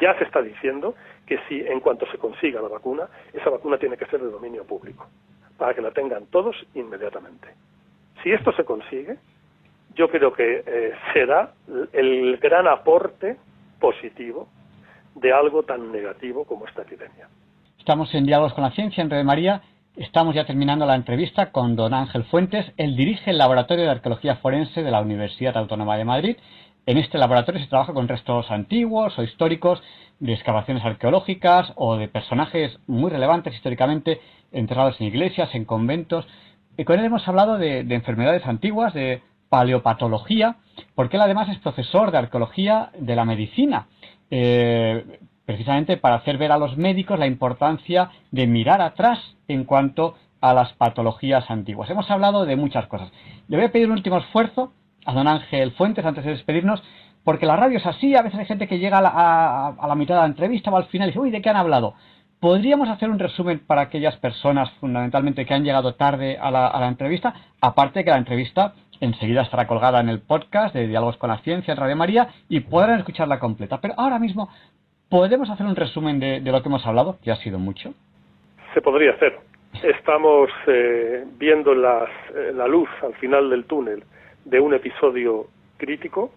Speaker 4: Ya se está diciendo que si en cuanto se consiga la vacuna, esa vacuna tiene que ser de dominio público, para que la tengan todos inmediatamente. Si esto se consigue, yo creo que eh, será el gran aporte positivo de algo tan negativo como esta epidemia.
Speaker 3: Estamos en diálogos con la ciencia en Red María Estamos ya terminando la entrevista con don Ángel Fuentes. Él dirige el Laboratorio de Arqueología Forense de la Universidad Autónoma de Madrid. En este laboratorio se trabaja con restos antiguos o históricos de excavaciones arqueológicas o de personajes muy relevantes históricamente enterrados en iglesias, en conventos. Y con él hemos hablado de, enfermedades antiguas, de paleopatología, porque él además es profesor de arqueología de la medicina. Eh, precisamente para hacer ver a los médicos la importancia de mirar atrás en cuanto a las patologías antiguas. Hemos hablado de muchas cosas. Le voy a pedir un último esfuerzo a don Ángel Fuentes antes de despedirnos, porque la radio es así, a veces hay gente que llega a la, mitad de la entrevista o al final y dice, uy, ¿de qué han hablado? ¿Podríamos hacer un resumen para aquellas personas fundamentalmente que han llegado tarde a la, a la entrevista? Aparte que la entrevista enseguida estará colgada en el podcast de Diálogos con la Ciencia en Radio María y podrán escucharla completa. Pero ahora mismo, ¿podemos hacer un resumen de, lo que hemos hablado, que ha sido mucho?
Speaker 4: Se podría hacer. Estamos eh, viendo eh, la luz al final del túnel de un episodio crítico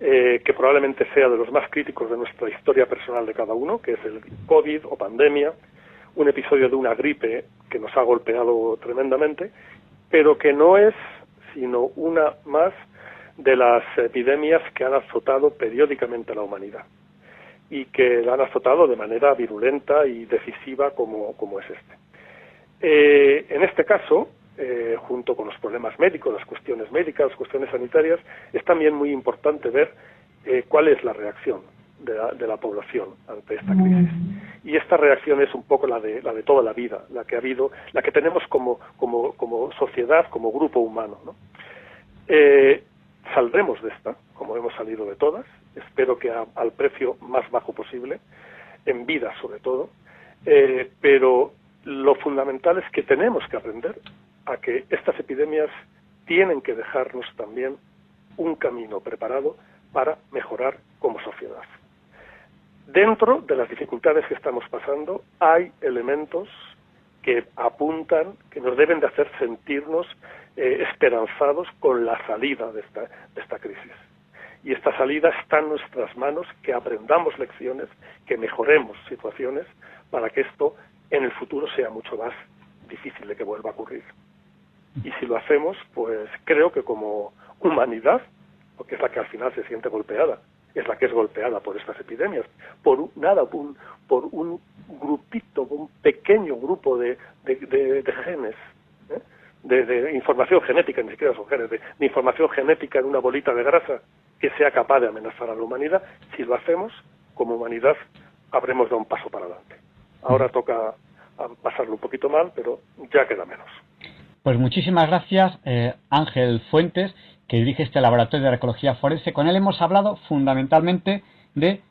Speaker 4: eh, que probablemente sea de los más críticos de nuestra historia personal de cada uno, que es el COVID o pandemia, un episodio de una gripe que nos ha golpeado tremendamente, pero que no es sino una más de las epidemias que han azotado periódicamente a la humanidad y que la han azotado de manera virulenta y decisiva como, como es este. Eh, en este caso, eh, junto con los problemas médicos, las cuestiones médicas, las cuestiones sanitarias, es también muy importante ver eh, cuál es la reacción de la, población ante esta crisis. Y esta reacción es un poco la de, la de toda la vida, la que ha habido, la que tenemos como, como, como sociedad, como grupo humano. ¿no? Saldremos de esta, como hemos salido de todas, espero que al precio más bajo posible, en vida sobre todo, eh, pero lo fundamental es que tenemos que aprender a que estas epidemias tienen que dejarnos también un camino preparado para mejorar como sociedad. Dentro de las dificultades que estamos pasando hay elementos que apuntan, que nos deben de hacer sentirnos eh, esperanzados con la salida de esta, de esta crisis. Y esta salida está en nuestras manos, que aprendamos lecciones, que mejoremos situaciones para que esto en el futuro sea mucho más difícil de que vuelva a ocurrir. Y si lo hacemos, pues creo que como humanidad, porque es la que al final se siente golpeada, es la que es golpeada por estas epidemias, por nada, un, por un grupito, un pequeño grupo de, de, de, de genes, ¿eh? de, información genética, ni siquiera son genes, de, información genética en una bolita de grasa que sea capaz de amenazar a la humanidad, si lo hacemos, como humanidad, habremos dado un paso para adelante. Ahora toca pasarlo un poquito mal, pero ya queda menos.
Speaker 3: Pues muchísimas gracias, eh, Ángel Fuentes, que dirige este laboratorio de arqueología forense. Con él hemos hablado fundamentalmente de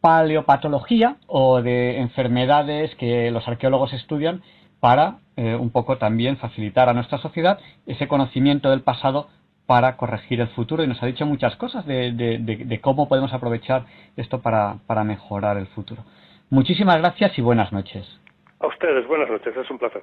Speaker 3: paleopatología o de enfermedades que los arqueólogos estudian para eh, un poco también facilitar a nuestra sociedad ese conocimiento del pasado para corregir el futuro y nos ha dicho muchas cosas de, de, cómo podemos aprovechar esto para, para mejorar el futuro. Muchísimas gracias y buenas noches.
Speaker 4: A ustedes, buenas noches, es un placer.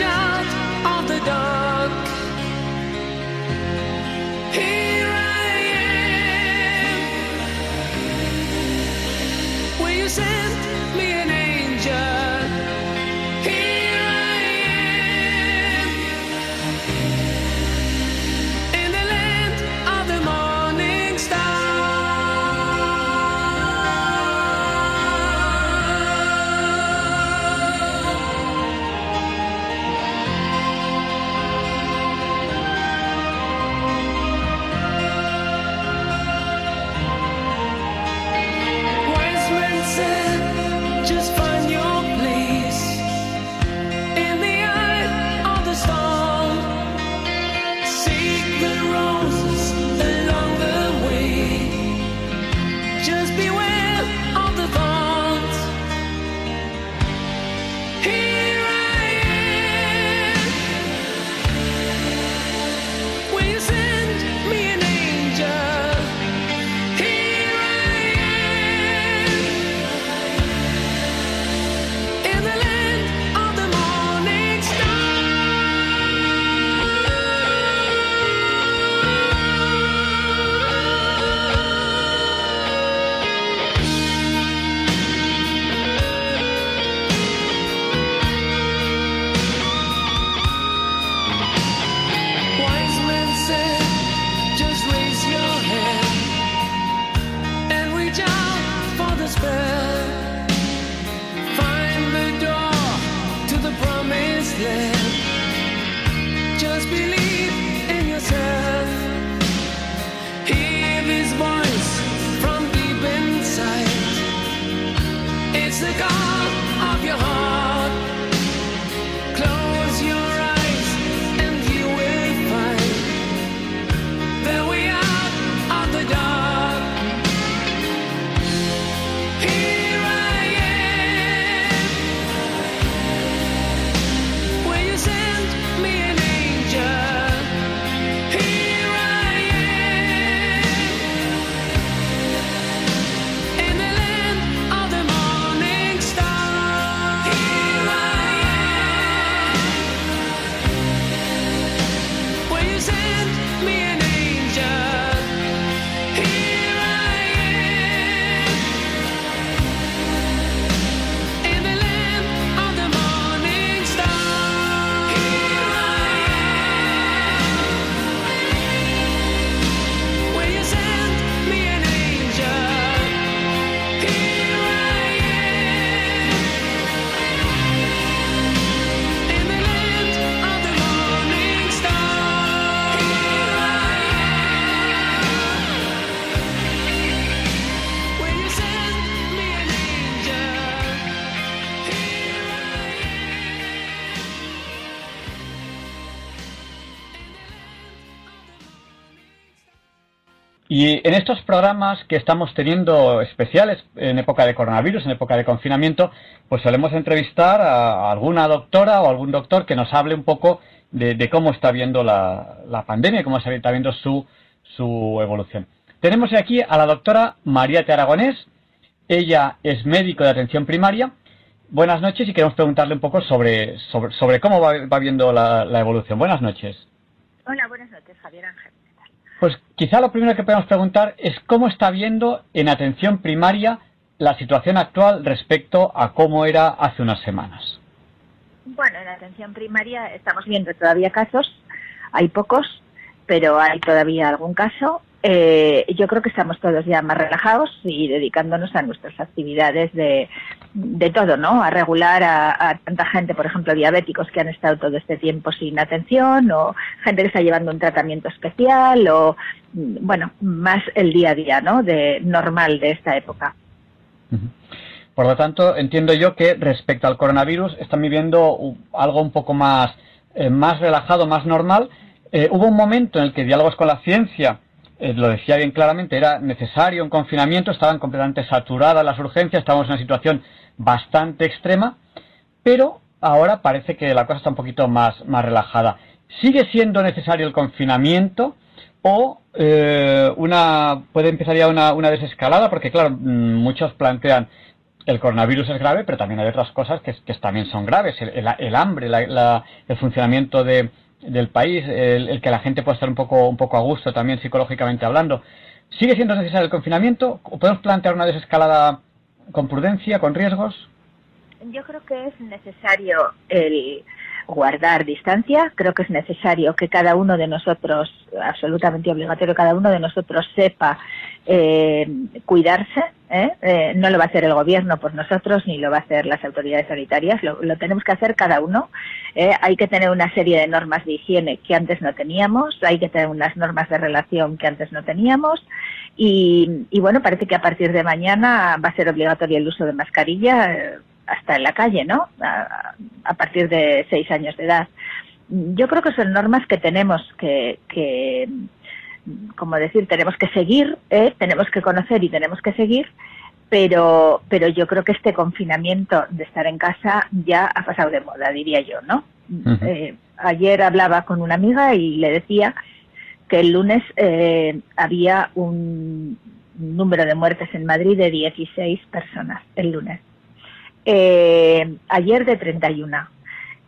Speaker 5: out of the dark. Here I am. Will you send
Speaker 3: Y en estos programas que estamos teniendo especiales en época de coronavirus, en época de confinamiento, pues solemos entrevistar a alguna doctora o algún doctor que nos hable un poco de, cómo está viendo la, la pandemia, cómo está viendo su, su evolución. Tenemos aquí a la doctora María T. Aragonés. Ella es médico de atención primaria. Buenas noches y queremos preguntarle un poco sobre, cómo va, viendo la, evolución. Buenas noches.
Speaker 6: Hola, buenas noches, Javier Ángel.
Speaker 3: Pues quizá lo primero que podemos preguntar es cómo está viendo en atención primaria la situación actual respecto a cómo era hace unas semanas.
Speaker 6: Bueno, en atención primaria estamos viendo todavía casos, hay pocos, pero hay todavía algún caso. Eh, yo creo que estamos todos ya más relajados y dedicándonos a nuestras actividades de, de todo, ¿no? A regular a, tanta gente, por ejemplo, diabéticos que han estado todo este tiempo sin atención o gente que está llevando un tratamiento especial o, bueno, más el día a día, ¿no? De normal de esta época.
Speaker 3: Por lo tanto, entiendo yo que respecto al coronavirus están viviendo algo un poco más, eh, más relajado, más normal. Eh, hubo un momento en el que diálogos con la ciencia, eh, lo decía bien claramente, era necesario un confinamiento, estaban completamente saturadas las urgencias, estábamos en una situación bastante extrema, pero ahora parece que la cosa está un poquito más, más relajada. ¿Sigue siendo necesario el confinamiento o una, puede empezar ya una, una desescalada? Porque claro, mm, muchos plantean el coronavirus es grave, pero también hay otras cosas que, también son graves. El, hambre, el funcionamiento del país, el, que la gente pueda estar un poco, un poco a gusto también psicológicamente hablando. ¿Sigue siendo necesario el confinamiento? ¿O podemos plantear una desescalada con prudencia, con riesgos?
Speaker 6: Yo creo que es necesario el guardar distancia. Creo que es necesario que cada uno de nosotros, absolutamente obligatorio, cada uno de nosotros sepa eh, cuidarse. ¿eh? ¿eh? no lo va a hacer el gobierno por nosotros ni lo va a hacer las autoridades sanitarias. Lo, tenemos que hacer cada uno. ¿eh? hay que tener una serie de normas de higiene que antes no teníamos. Hay que tener unas normas de relación que antes no teníamos. Y, y bueno, parece que a partir de mañana va a ser obligatorio el uso de mascarilla eh, hasta en la calle, ¿no? A, partir de seis años de edad. Yo creo que son normas que tenemos que, que como decir, tenemos que seguir, ¿eh? tenemos que conocer y tenemos que seguir, pero, pero yo creo que este confinamiento de estar en casa ya ha pasado de moda, diría yo, ¿no? eh, ayer hablaba con una amiga y le decía que el lunes eh, había un número de muertes en Madrid de 16 personas, el lunes eh, ayer de 31.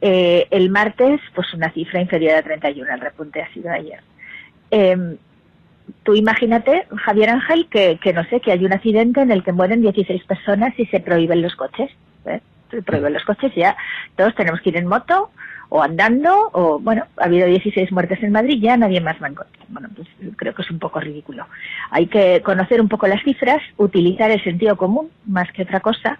Speaker 6: Eh, el martes, pues una cifra inferior a 31, el repunte ha sido ayer. Eh, tú imagínate, Javier Ángel, que, no sé, que hay un accidente en el que mueren 16 personas y se prohíben los coches. ¿eh? Prohíben los coches, ya todos tenemos que ir en moto o andando, o bueno, ha habido 16 muertes en Madrid, ya nadie más va en coche. Bueno, pues creo que es un poco ridículo. Hay que conocer un poco las cifras, utilizar el sentido común más que otra cosa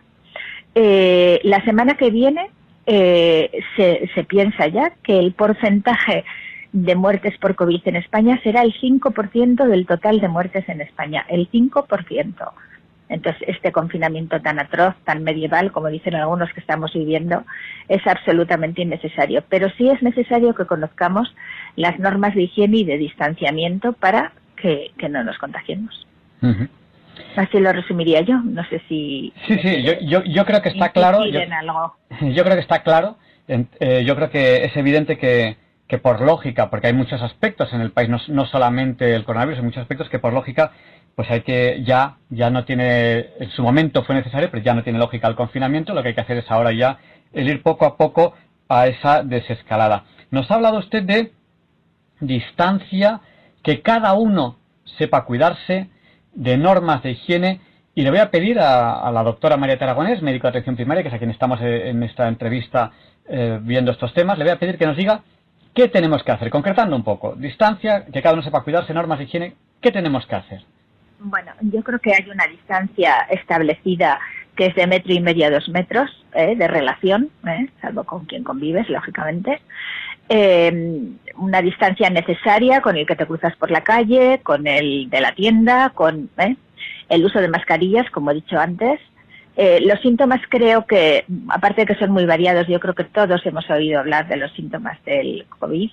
Speaker 6: eh, la semana que viene eh, se, se, piensa ya que el porcentaje de muertes por COVID en España será el 5% del total de muertes en España, el 5%. Entonces, este confinamiento tan atroz, tan medieval, como dicen algunos que estamos viviendo, es absolutamente innecesario. Pero sí es necesario que conozcamos las normas de higiene y de distanciamiento para que, no nos contagiemos. Así lo resumiría yo. No sé si.
Speaker 3: Sí, sí, yo, yo, creo que está claro. Yo, yo, creo que está claro. Eh, yo creo que es evidente que, que, por lógica, porque hay muchos aspectos en el país, no, solamente el coronavirus, hay muchos aspectos que por lógica, pues hay que ya, ya no tiene, en su momento fue necesario, pero ya no tiene lógica el confinamiento. Lo que hay que hacer es ahora ya el ir poco a poco a esa desescalada. Nos ha hablado usted de distancia, que cada uno sepa cuidarse, de normas de higiene y le voy a pedir a, la doctora María Taragonés, médico de atención primaria, que es a quien estamos eh, en esta entrevista eh, viendo estos temas, le voy a pedir que nos diga qué tenemos que hacer, concretando un poco, distancia, que cada uno sepa cuidarse, normas de higiene, ¿qué tenemos que hacer?
Speaker 6: Bueno, yo creo que hay una distancia establecida que es de metro y medio a dos metros ¿eh? de relación, salvo con quien convives, lógicamente eh, una distancia necesaria con el que te cruzas por la calle, con el de la tienda, con ¿eh? el uso de mascarillas, como he dicho antes. Eh, los síntomas creo que, aparte de que son muy variados, yo creo que todos hemos oído hablar de los síntomas del COVID.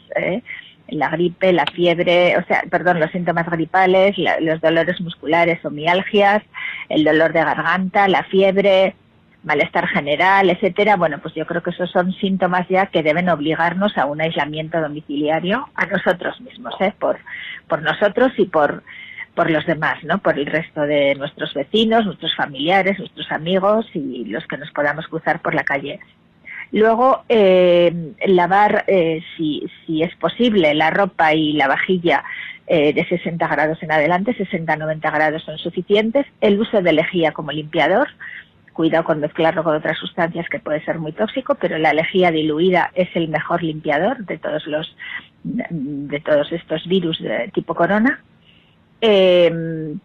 Speaker 6: La gripe, la fiebre, o sea, perdón, los síntomas gripales, los dolores musculares o mialgias, el dolor de garganta, la fiebre, malestar general, etcétera. Bueno, pues yo creo que esos son síntomas ya que deben obligarnos a un aislamiento domiciliario a nosotros mismos, ¿eh? por, por nosotros y por, por los demás, ¿no? Por el resto de nuestros vecinos, nuestros familiares, nuestros amigos y los que nos podamos cruzar por la calle. Luego, eh, lavar, eh, si, si es posible, la ropa y la vajilla eh, de 60 grados en adelante, 60-90 grados son suficientes. El uso de lejía como limpiador, cuidado con mezclarlo con otras sustancias que puede ser muy tóxico, pero la lejía diluida es el mejor limpiador de todos los de todos estos virus de tipo corona. Eh,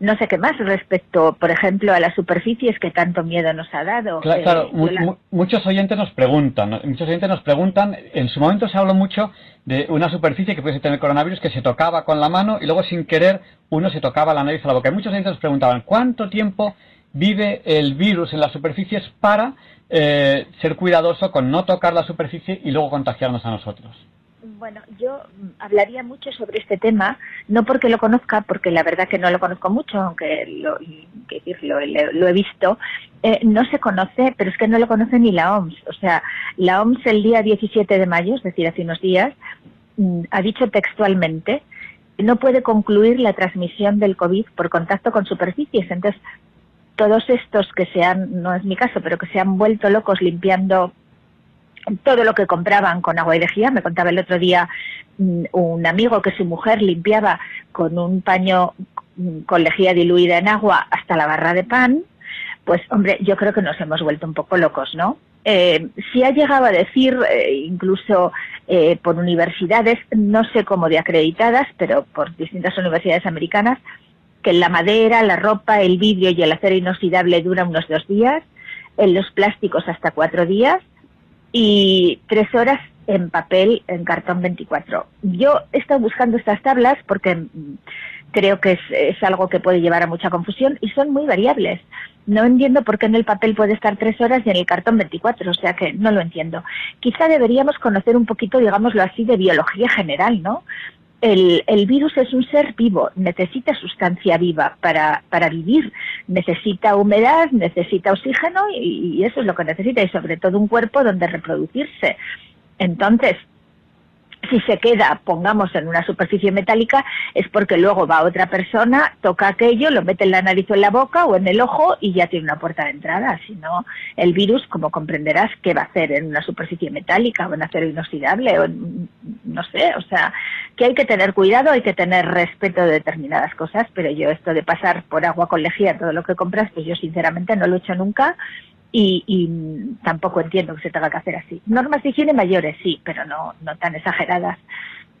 Speaker 6: no sé qué más respecto, por ejemplo, a las superficies que tanto miedo nos ha dado.
Speaker 3: Claro, eh, muchos oyentes nos preguntan, muchos oyentes nos preguntan, en su momento se habló mucho de una superficie que puede tener coronavirus que se tocaba con la mano y luego sin querer uno se tocaba la nariz o la boca. Y muchos oyentes nos preguntaban, ¿cuánto tiempo vive el virus en las superficies para eh, ser cuidadoso con no tocar la superficie y luego contagiarnos a nosotros?
Speaker 6: Bueno, yo hablaría mucho sobre este tema, no porque lo conozca, porque la verdad que no lo conozco mucho, aunque lo, lo, he visto. Eh, no se conoce, pero es que no lo conoce ni la OMS. O sea, la OMS el día 17 de mayo, es decir, hace unos días, mm, ha dicho textualmente no puede concluir la transmisión del COVID por contacto con superficies. Entonces, todos estos que se han, no es mi caso, pero que se han vuelto locos limpiando todo lo que compraban con agua y lejía. Me contaba el otro día mm, un amigo que su mujer limpiaba con un paño mm, con lejía diluida en agua hasta la barra de pan. Pues hombre, yo creo que nos hemos vuelto un poco locos, ¿no? Eh, si ha llegado a decir, eh, incluso eh, por universidades, no sé cómo de acreditadas, pero por distintas universidades americanas, que la madera, la ropa, el vidrio y el acero inoxidable duran unos dos días, en los plásticos hasta cuatro días, y tres horas en papel, en cartón 24. Yo he estado buscando estas tablas porque mm, creo que es, algo que puede llevar a mucha confusión y son muy variables. No entiendo por qué en el papel puede estar tres horas y en el cartón 24, o sea que no lo entiendo. Quizá deberíamos conocer un poquito, digámoslo así, de biología general, ¿no? El, el, virus es un ser vivo, necesita sustancia viva para, para vivir, necesita humedad, necesita oxígeno y, y, eso es lo que necesita y sobre todo un cuerpo donde reproducirse. Entonces, si se queda, pongamos, en una superficie metálica, es porque luego va otra persona, toca aquello, lo mete en la nariz o en la boca o en el ojo y ya tiene una puerta de entrada. Si no, el virus, como comprenderás, ¿qué va a hacer en una superficie metálica o en acero inoxidable o no sé? O sea, que hay que tener cuidado, hay que tener respeto de determinadas cosas, pero yo esto de pasar por agua con lejía todo lo que compras, pues yo sinceramente no lo he hecho nunca y, tampoco entiendo que se tenga que hacer así. Normas de higiene mayores, sí, pero no, no tan exageradas,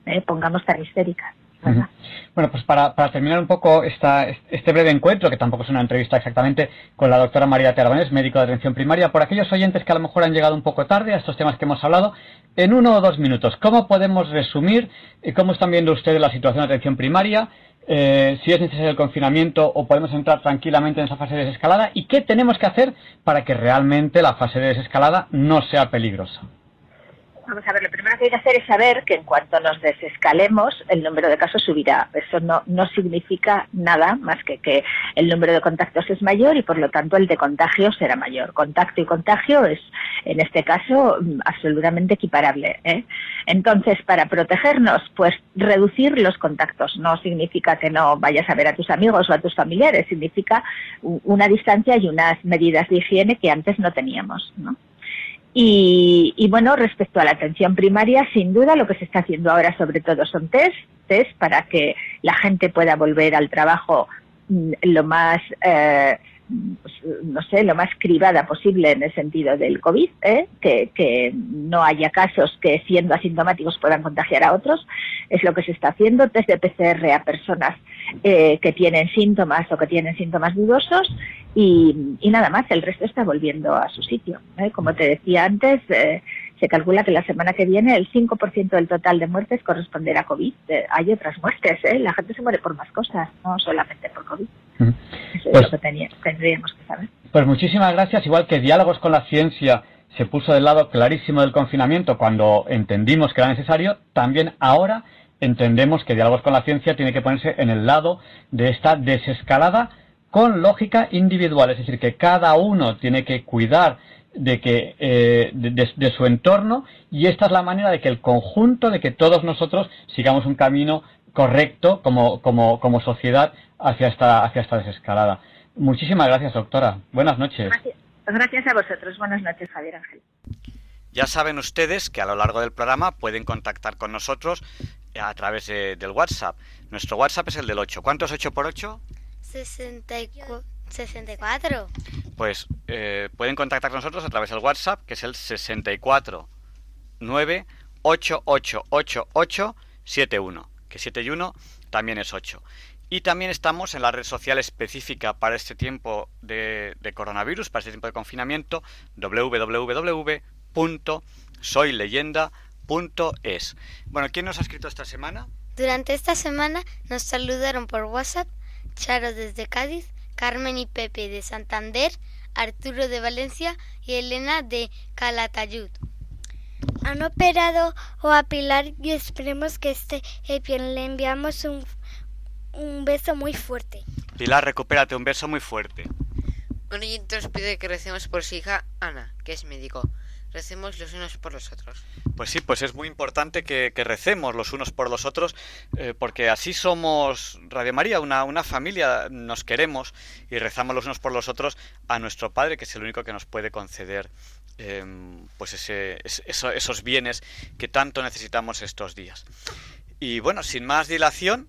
Speaker 6: ¿eh? pongamos tan histéricas.
Speaker 3: Bueno, pues para, para, terminar un poco esta, este breve encuentro, que tampoco es una entrevista exactamente, con la doctora María Terrabones, médico de atención primaria, por aquellos oyentes que a lo mejor han llegado un poco tarde a estos temas que hemos hablado, en uno o dos minutos, ¿cómo podemos resumir eh, cómo están viendo ustedes la situación de atención primaria? Eh, si es necesario el confinamiento o podemos entrar tranquilamente en esa fase de desescalada y qué tenemos que hacer para que realmente la fase de desescalada no sea peligrosa.
Speaker 6: Vamos a ver, lo primero que hay que hacer es saber que en cuanto nos desescalemos, el número de casos subirá. Eso no, no significa nada más que que el número de contactos es mayor y por lo tanto el de contagio será mayor. Contacto y contagio es, en este caso, absolutamente equiparable. ¿eh? Entonces, para protegernos, pues reducir los contactos. No significa que no vayas a ver a tus amigos o a tus familiares, significa una distancia y unas medidas de higiene que antes no teníamos. ¿no? Y, bueno, respecto a la atención primaria, sin duda lo que se está haciendo ahora sobre todo son test, test para que la gente pueda volver al trabajo mm, lo más, eh, pues, no sé, lo más cribada posible en el sentido del COVID, ¿eh? que, que no haya casos que siendo asintomáticos puedan contagiar a otros, es lo que se está haciendo, test de PCR a personas eh, que tienen síntomas o que tienen síntomas dudosos y, nada más, el resto está volviendo a su sitio. ¿eh? Como te decía antes, eh, se calcula que la semana que viene el 5% del total de muertes corresponderá a COVID. Eh, hay otras muertes, la gente se muere por más cosas, no solamente por COVID. Eso es pues lo que tendríamos que saber.
Speaker 3: Pues muchísimas gracias, igual que Diálogos con la Ciencia se puso del lado clarísimo del confinamiento cuando entendimos que era necesario, también ahora entendemos que Diálogos con la Ciencia tiene que ponerse en el lado de esta desescalada con lógica individual, es decir, que cada uno tiene que cuidar de que eh, de, su entorno y esta es la manera de que el conjunto de que todos nosotros sigamos un camino correcto como, como, como sociedad hacia esta hacia esta desescalada. Muchísimas gracias, doctora. Buenas noches.
Speaker 6: Gracias, a vosotros. Buenas noches, Javier Ángel.
Speaker 1: Ya saben ustedes que a lo largo del programa pueden contactar con nosotros a través del WhatsApp. Nuestro WhatsApp es el del 8. ¿Cuánto es 8 por 8?
Speaker 7: 64.
Speaker 1: Pues eh, pueden contactar con nosotros a través del WhatsApp, que es el 64 9 que 7 y 1 también es 8. Y también estamos en la red social específica para este tiempo de, de coronavirus, para este tiempo de confinamiento, www.soyleyenda.es. Bueno, ¿quién nos ha escrito esta semana?
Speaker 7: Durante esta semana nos saludaron por WhatsApp Charo desde Cádiz, Carmen y Pepe de Santander, Arturo de Valencia y Elena de Calatayud.
Speaker 8: Han operado o a Pilar y esperemos que esté bien. Le enviamos un, un beso muy fuerte.
Speaker 1: Pilar, recupérate, un beso muy fuerte.
Speaker 9: Un oyente nos pide que recemos por su hija Ana, que es médico recemos los unos por los otros.
Speaker 1: Pues sí, pues es muy importante que, recemos los unos por los otros, eh, porque así somos Radio María, una, una, familia, nos queremos y rezamos los unos por los otros a nuestro Padre, que es el único que nos puede conceder em, pues ese, esos bienes que tanto necesitamos estos días. Y bueno, sin más dilación,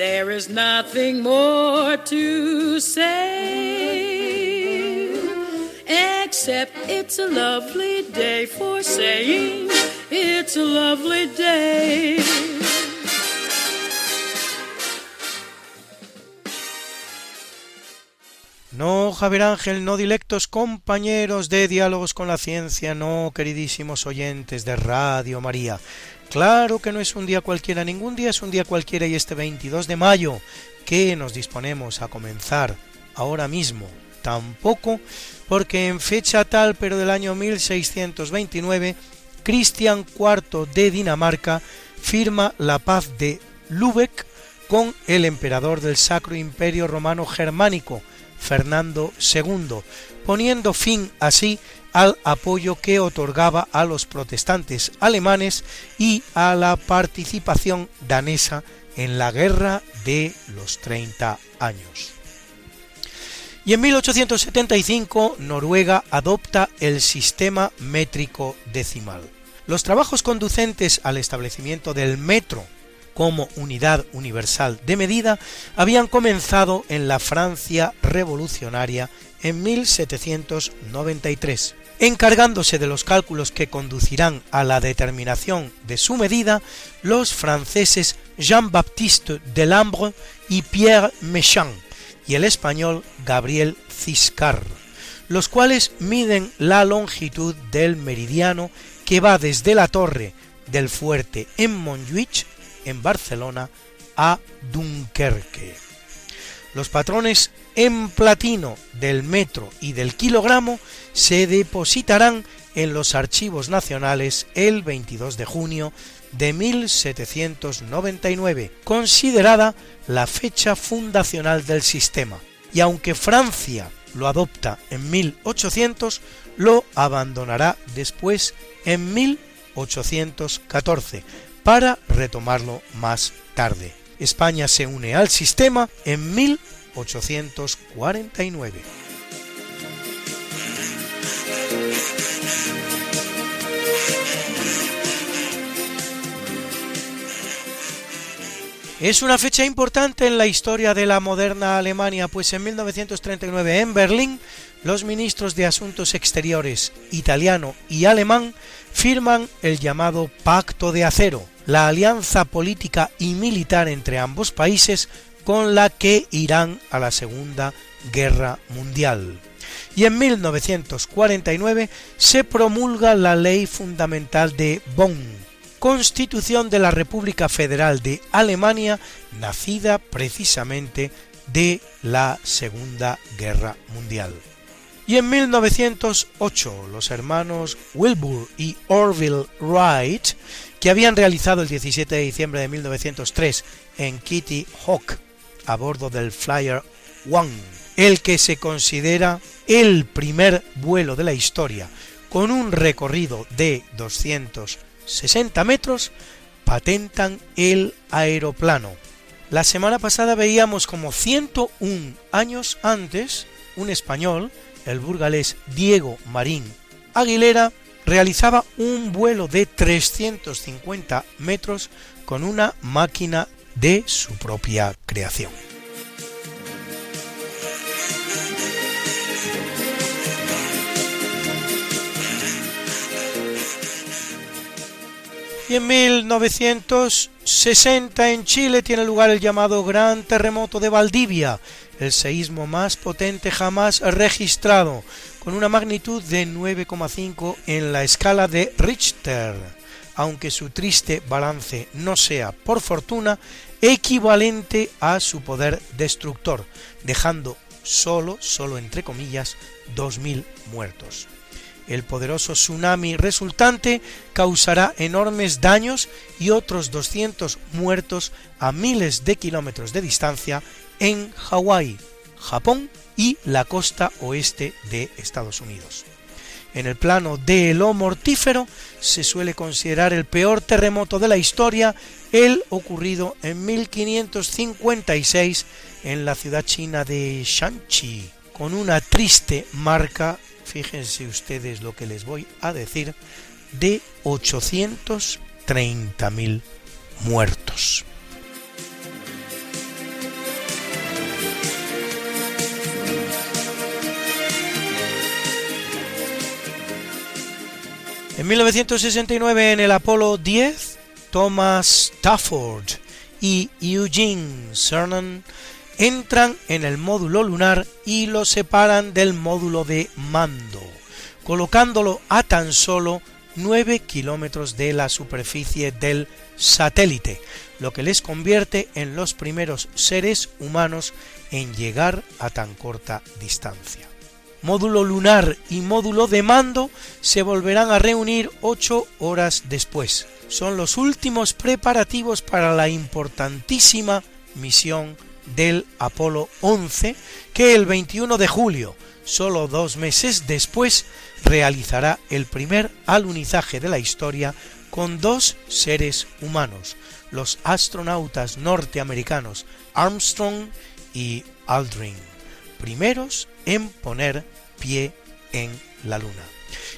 Speaker 5: there is nothing more to say except it's a lovely day for saying it's a lovely day.
Speaker 10: No, Javier Ángel, no dilectos compañeros de diálogos con la ciencia, no, queridísimos oyentes de Radio María. Claro que no es un día cualquiera, ningún día es un día cualquiera y este 22 de mayo que nos disponemos a comenzar ahora mismo, tampoco porque en fecha tal, pero del año 1629, Cristian IV de Dinamarca firma la paz de Lübeck con el emperador del Sacro Imperio Romano Germánico, Fernando II, poniendo fin así al apoyo que otorgaba a los protestantes alemanes y a la participación danesa en la Guerra de los Treinta Años. Y en 1875 Noruega adopta el sistema métrico decimal. Los trabajos conducentes al establecimiento del metro como unidad universal de medida habían comenzado en la Francia revolucionaria en 1793. Encargándose de los cálculos que conducirán a la determinación de su medida, los franceses Jean-Baptiste Delambre y Pierre Méchain, y el español Gabriel Ciscar, los cuales miden la longitud del meridiano que va desde la torre del fuerte en Montjuic, en Barcelona, a Dunkerque. Los patrones en platino del metro y del kilogramo se depositarán en los archivos nacionales el 22 de junio de 1799, considerada la fecha fundacional del sistema, y aunque Francia lo adopta en 1800, lo abandonará después en 1814 para retomarlo más tarde. España se une al sistema en 1849. Es una fecha importante en la historia de la moderna Alemania, pues en 1939 en Berlín los ministros de Asuntos Exteriores italiano y alemán firman el llamado Pacto de Acero, la alianza política y militar entre ambos países con la que irán a la Segunda Guerra Mundial. Y en 1949 se promulga la Ley Fundamental de Bonn, Constitución de la República Federal de Alemania, nacida precisamente de la Segunda Guerra Mundial. Y en 1908 los hermanos Wilbur y Orville Wright, que habían realizado el 17 de diciembre de 1903 en Kitty Hawk a bordo del Flyer One, el que se considera el primer vuelo de la historia con un recorrido de 260 metros, patentan el aeroplano. La semana pasada veíamos como 101 años antes un español, el burgalés Diego Marín Aguilera, realizaba un vuelo de 350 metros con una máquina de su propia creación. Y en 1960 en Chile tiene lugar el llamado Gran Terremoto de Valdivia, el seísmo más potente jamás registrado, con una magnitud de 9,5 en la escala de Richter, aunque su triste balance no sea, por fortuna, equivalente a su poder destructor, dejando solo, solo entre comillas, 2.000 muertos. El poderoso tsunami resultante causará enormes daños y otros 200 muertos a miles de kilómetros de distancia en Hawái, Japón y la costa oeste de Estados Unidos. En el plano de lo mortífero se suele considerar el peor terremoto de la historia el ocurrido en 1556 en la ciudad china de Shanxi, con una triste marca fíjense ustedes lo que les voy a decir, de 830.000 muertos. En 1969 en el Apolo 10, Thomas Stafford y Eugene Cernan entran en el módulo lunar y lo separan del módulo de mando, colocándolo a tan solo 9 kilómetros de la superficie del satélite, lo que les convierte en los primeros seres humanos en llegar a tan corta distancia. Módulo lunar y módulo de mando se volverán a reunir ocho horas después. Son los últimos preparativos para la importantísima misión del Apolo 11 que el 21 de julio, solo dos meses después, realizará el primer alunizaje de la historia con dos seres humanos, los astronautas norteamericanos Armstrong y Aldrin, primeros en poner pie en la Luna.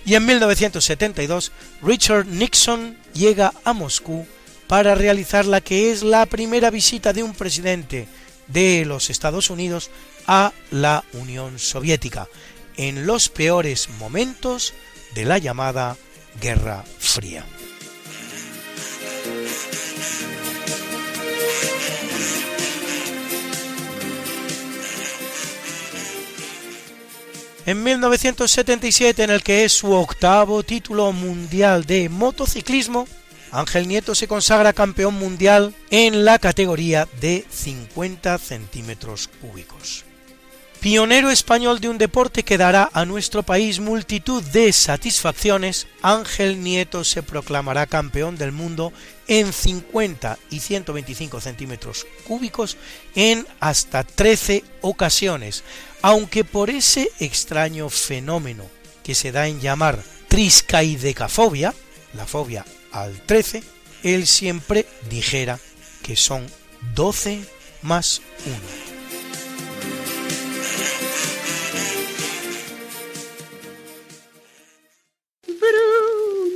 Speaker 10: Y en 1972, Richard Nixon llega a Moscú para realizar la que es la primera visita de un presidente de los Estados Unidos a la Unión Soviética en los peores momentos de la llamada Guerra Fría. En 1977, en el que es su octavo título mundial de motociclismo, Ángel Nieto se consagra campeón mundial en la categoría de 50 centímetros cúbicos. Pionero español de un deporte que dará a nuestro país multitud de satisfacciones, Ángel Nieto se proclamará campeón del mundo en 50 y 125 centímetros cúbicos en hasta 13 ocasiones, aunque por ese extraño fenómeno que se da en llamar triscaidecafobia, la fobia al 13, él siempre dijera que son 12 más 1.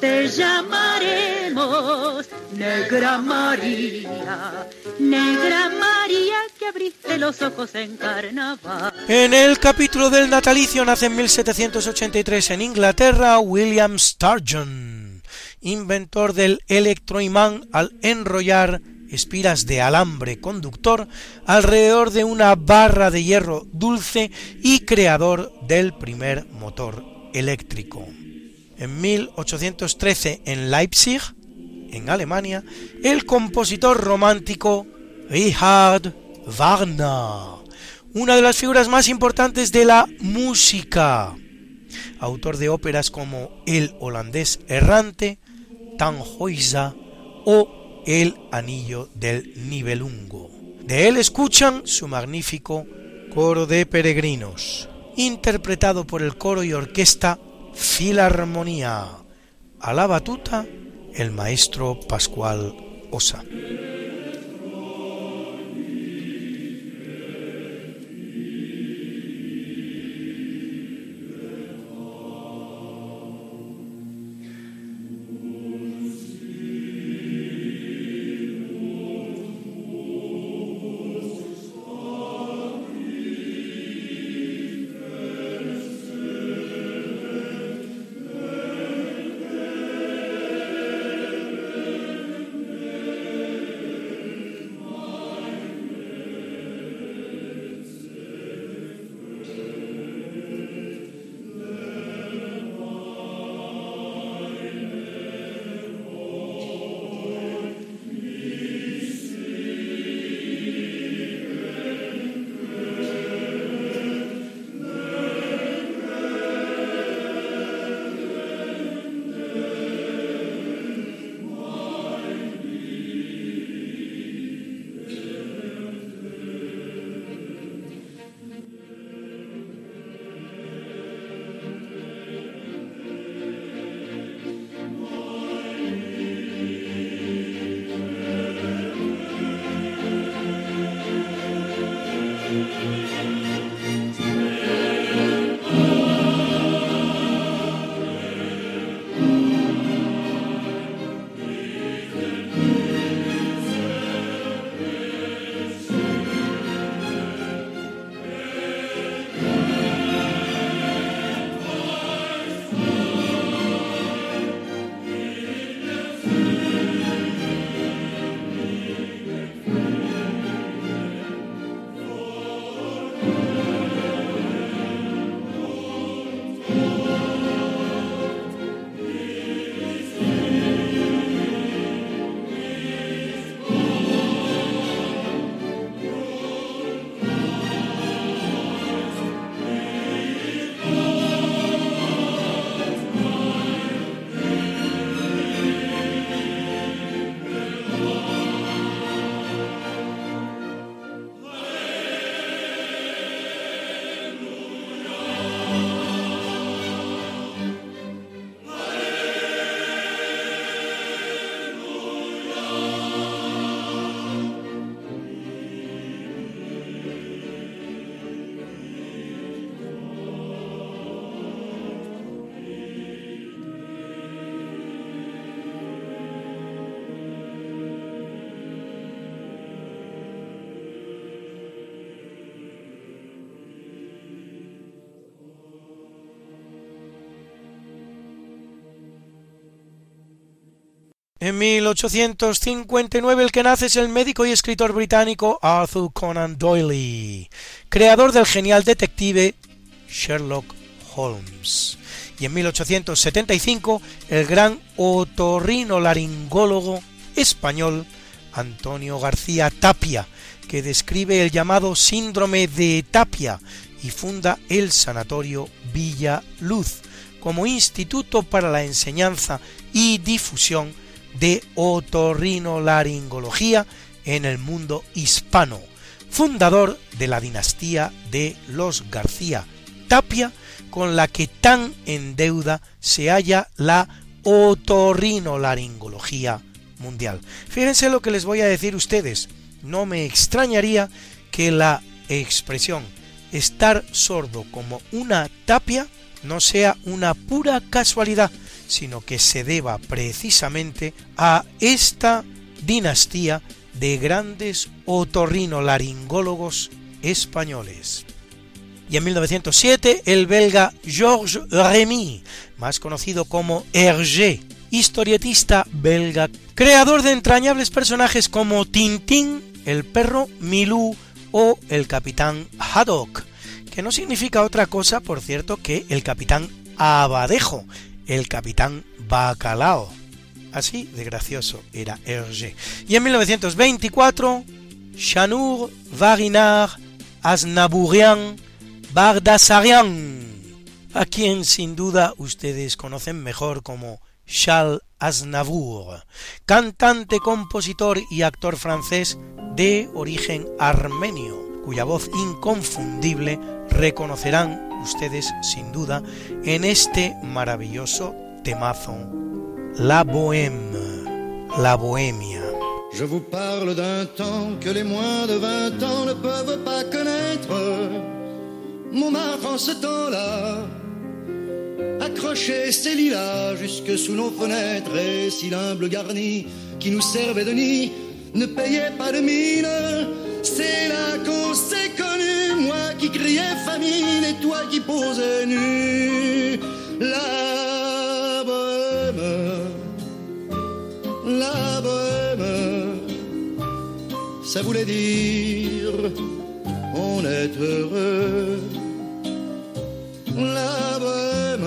Speaker 11: Te llamaremos Negra María, Negra María que abriste los ojos en carnaval.
Speaker 10: En el capítulo del natalicio nace en 1783 en Inglaterra William Sturgeon, inventor del electroimán al enrollar espiras de alambre conductor alrededor de una barra de hierro dulce y creador del primer motor eléctrico. En 1813 en Leipzig, en Alemania, el compositor romántico Richard Wagner, una de las figuras más importantes de la música, autor de óperas como El holandés errante, Tannhäuser o el Anillo del Nibelungo. De él escuchan su magnífico coro de peregrinos, interpretado por el coro y orquesta Filarmonía, a la batuta el maestro Pascual Osa. En 1859 el que nace es el médico y escritor británico Arthur Conan Doyle, creador del genial detective Sherlock Holmes. Y en 1875 el gran otorrinolaringólogo español Antonio García Tapia, que describe el llamado síndrome de Tapia y funda el Sanatorio Villa Luz como instituto para la enseñanza y difusión de otorrinolaringología en el mundo hispano, fundador de la dinastía de los García Tapia, con la que tan en deuda se halla la otorrinolaringología mundial. Fíjense lo que les voy a decir ustedes. No me extrañaría que la expresión estar sordo como una tapia no sea una pura casualidad, sino que se deba precisamente a esta dinastía de grandes otorrinolaringólogos españoles. Y en 1907 el belga Georges Remy, más conocido como Hergé, historietista belga, creador de entrañables personajes como Tintín, el perro Milú o el capitán Haddock, que no significa otra cosa, por cierto, que el capitán Abadejo, el capitán Bacalao. Así de gracioso era Hergé. Y en 1924, Chanur Varinar Aznavourian Bardasarian, a quien sin duda ustedes conocen mejor como Charles Aznavour, cantante, compositor y actor francés de origen armenio, cuya voz inconfundible reconocerán ustedes sin duda en este maravilloso temazo, La Bohème, la Bohemia.
Speaker 12: Je vous parle d'un temps que les moins de 20 ans ne peuvent pas connaître. Montmartre en ce temps-là accrochait ses lilas jusque sous nos fenêtres et si l'humble garni qui nous servait de nid ne payait pas de mine, c'est là qu'on s'est connu, moi qui criais famine et toi qui posais nu. La bohème, la bohème, ça voulait dire on est heureux. La bohème,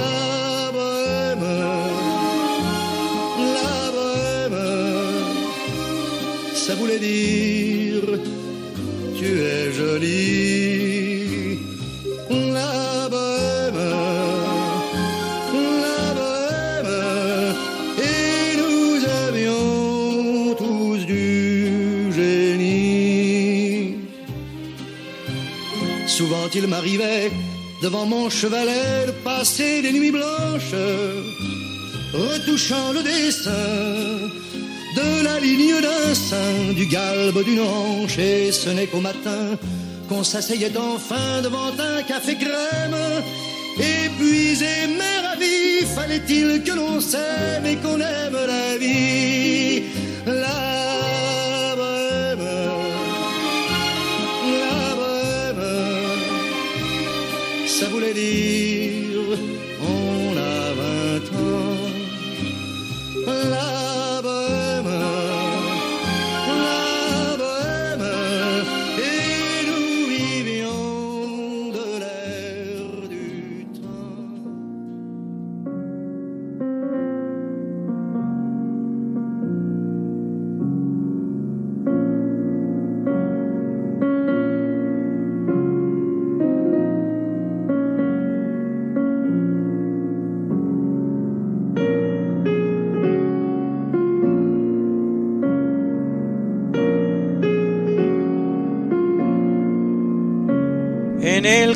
Speaker 12: Ça voulait dire tu es jolie. La bohème, la bohème, et nous avions tous du génie. Souvent il m'arrivait devant mon chevalet de passer des nuits blanches, retouchant le dessin de la ligne d'un sein, du galbe d'une hanche, et ce n'est qu'au matin qu'on s'asseyait enfin devant un café crème. Épuisé mais ravi, fallait-il que l'on s'aime et qu'on aime la vie. La bohème, la bohème, ça voulait dire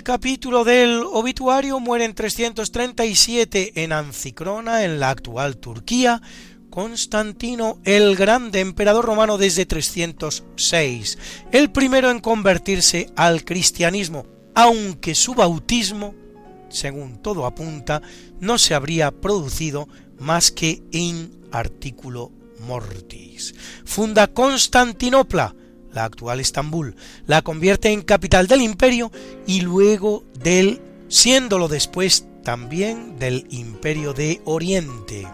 Speaker 10: capítulo del obituario mueren 337 en Ancicrona, en la actual Turquía, Constantino el Grande, emperador romano desde 306, el primero en convertirse al cristianismo, aunque su bautismo, según todo apunta, no se habría producido más que in articulo mortis. Funda Constantinopla, la actual Estambul, la convierte en capital del imperio y luego del, siéndolo después también del Imperio de Oriente.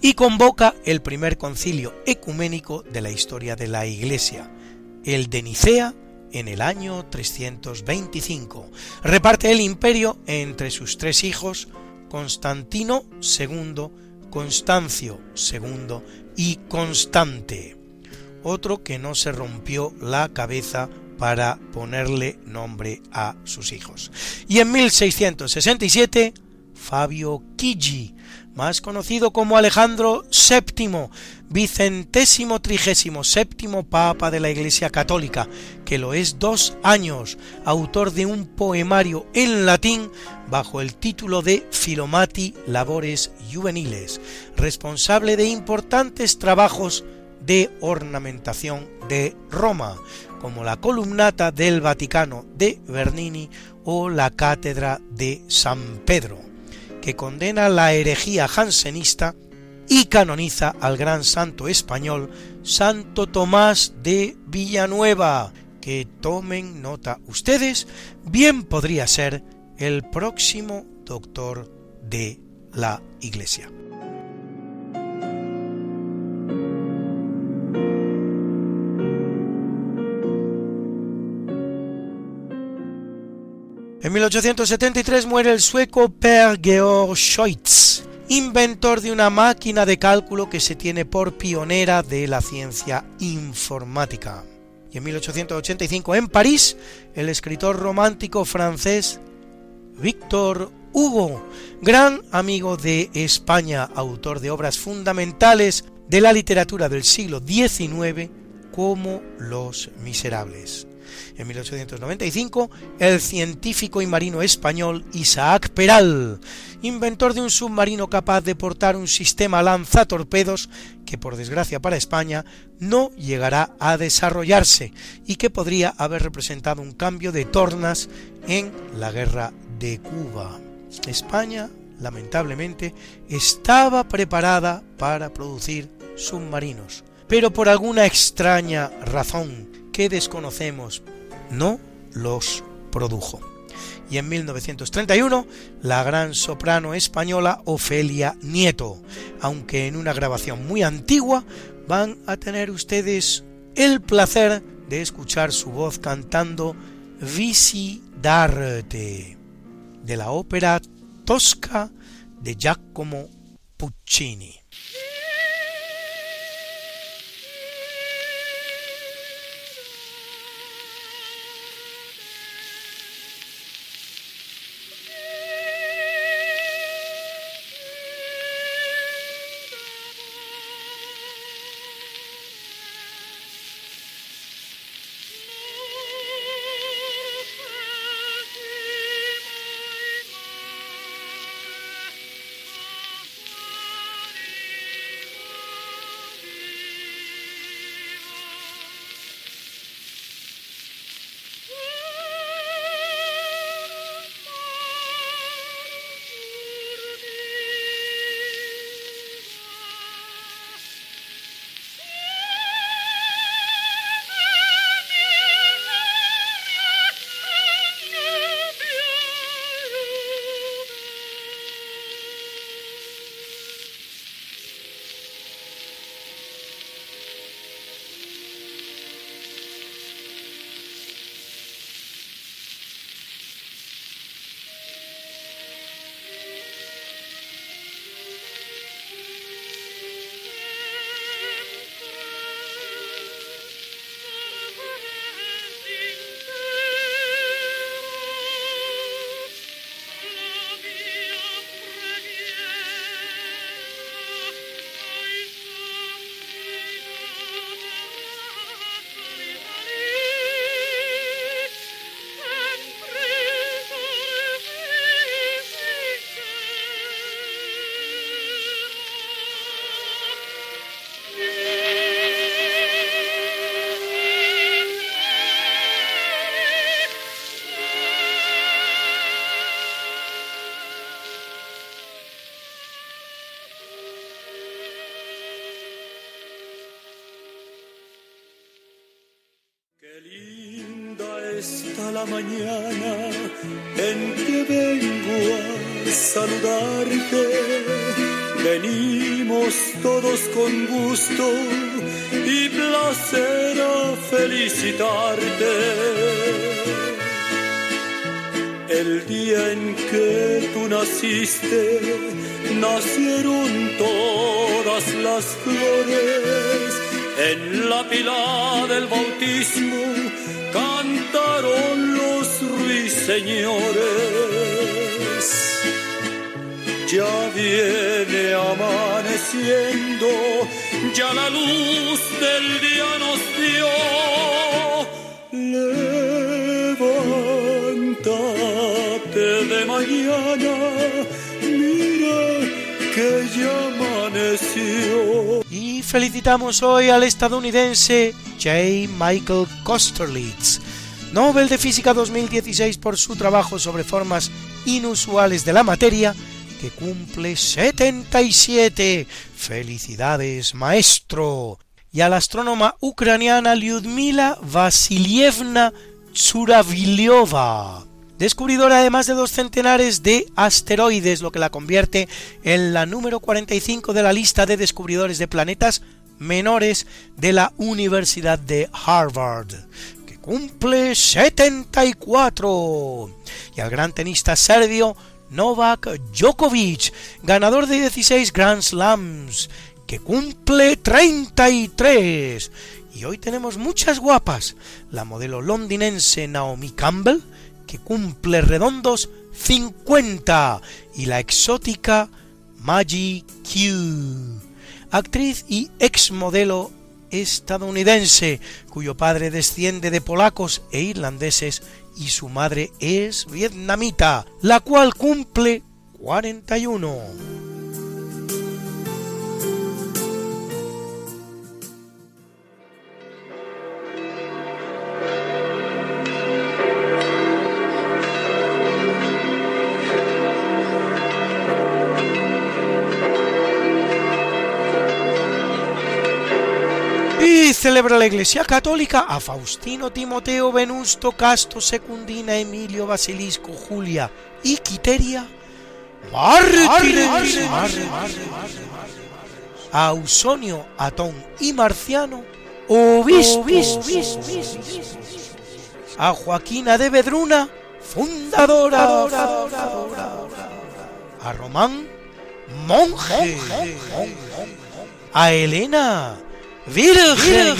Speaker 10: Y convoca el primer concilio ecuménico de la historia de la Iglesia, el de Nicea en el año 325. Reparte el imperio entre sus tres hijos, Constantino II, Constancio II y Constante, otro que no se rompió la cabeza para ponerle nombre a sus hijos. Y en 1667, Fabio Chigi, más conocido como Alejandro VII, vicentésimo trigésimo séptimo Papa de la Iglesia Católica, que lo es dos años, autor de un poemario en latín bajo el título de Filomati Labores Juveniles, responsable de importantes trabajos de ornamentación de Roma, como la columnata del Vaticano de Bernini o la cátedra de San Pedro que condena la herejía jansenista y canoniza al gran santo español Santo Tomás de Villanueva, que tomen nota ustedes, bien podría ser el próximo doctor de la Iglesia. En 1873 muere el sueco Per Georg Scheutz, inventor de una máquina de cálculo que se tiene por pionera de la ciencia informática. Y en 1885 en París, el escritor romántico francés Victor Hugo, gran amigo de España, autor de obras fundamentales de la literatura del siglo XIX como Los Miserables. En 1895, el científico y marino español Isaac Peral, inventor de un submarino capaz de portar un sistema lanzatorpedos que por desgracia para España no llegará a desarrollarse y que podría haber representado un cambio de tornas en la guerra de Cuba. España, lamentablemente, estaba preparada para producir submarinos, pero por alguna extraña razón que desconocemos no los produjo. Y en 1931, la gran soprano española Ofelia Nieto, aunque en una grabación muy antigua, van a tener ustedes el placer de escuchar su voz cantando Visi d'arte de la ópera Tosca de Giacomo Puccini.
Speaker 13: Ruiseñores. Ya viene amaneciendo, ya la luz del día nos dio. Levántate de mañana, mira que ya amaneció.
Speaker 10: Y felicitamos hoy al estadounidense J. Michael Kosterlitz, Nobel de Física 2016 por su trabajo sobre formas inusuales de la materia, que cumple 77. Felicidades, maestro. Y a la astrónoma ucraniana Lyudmila Vasilievna Tsuraviliova, descubridora de más de dos centenares de asteroides, lo que la convierte en la número 45 de la lista de descubridores de planetas menores de la Universidad de Harvard, cumple 74. Y al gran tenista serbio Novak Djokovic, ganador de 16 Grand Slams, que cumple 33. Y hoy tenemos muchas guapas. La modelo londinense Naomi Campbell, que cumple redondos 50. Y la exótica Maggie Q, actriz y ex modelo estadounidense, cuyo padre desciende de polacos e irlandeses y su madre es vietnamita, la cual cumple 41. Celebra la Iglesia Católica a Faustino, Timoteo, Venusto, Casto, Secundina, Emilio, Basilisco, Julia y Quiteria, mártires, a Ausonio, Atón y Marciano, obispos, a Joaquina de Vedruna, fundadora, a Román, monje, a Elena, Virgen.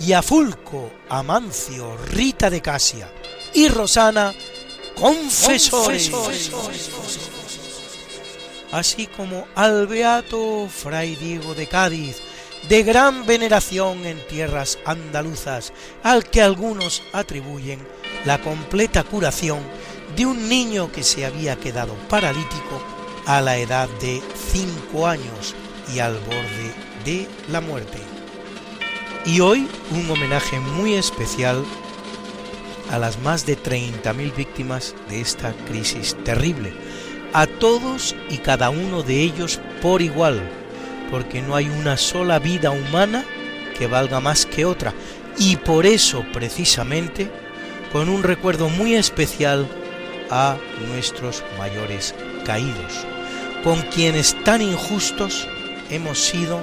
Speaker 10: Y a Fulco, Amancio, Rita de Casia y Rosana, confesores. Así como al beato Fray Diego de Cádiz, de gran veneración en tierras andaluzas, al que algunos atribuyen la completa curación de un niño que se había quedado paralítico a la edad de cinco años y al borde de la muerte. Y hoy un homenaje muy especial a las más de 30.000 víctimas de esta crisis terrible, a todos y cada uno de ellos por igual, porque no hay una sola vida humana que valga más que otra, y por eso precisamente, con un recuerdo muy especial a nuestros mayores caídos, con quienes tan injustos hemos sido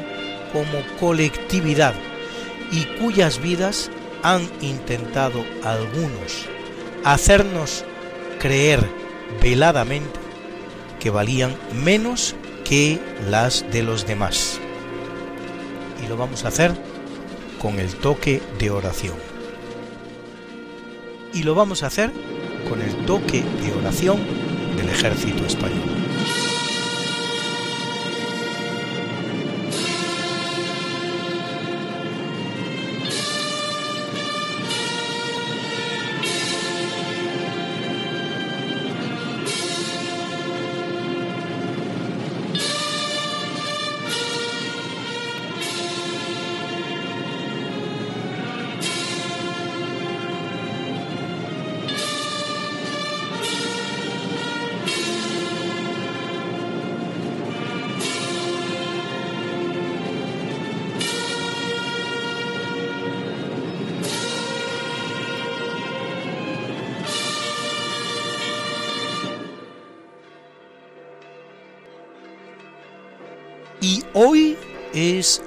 Speaker 10: como colectividad y cuyas vidas han intentado algunos hacernos creer veladamente que valían menos que las de los demás. Y lo vamos a hacer con el toque de oración. Y lo vamos a hacer con el toque de oración del ejército español.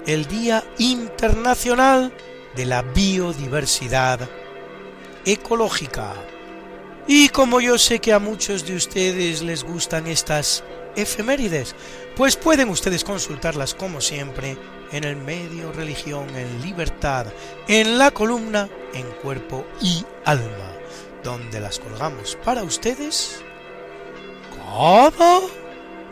Speaker 10: El Día Internacional de la Biodiversidad Ecológica. Y como yo sé que a muchos de ustedes les gustan estas efemérides, pues pueden ustedes consultarlas como siempre en el medio Religión en Libertad, en la columna En Cuerpo y Alma, donde las colgamos para ustedes cada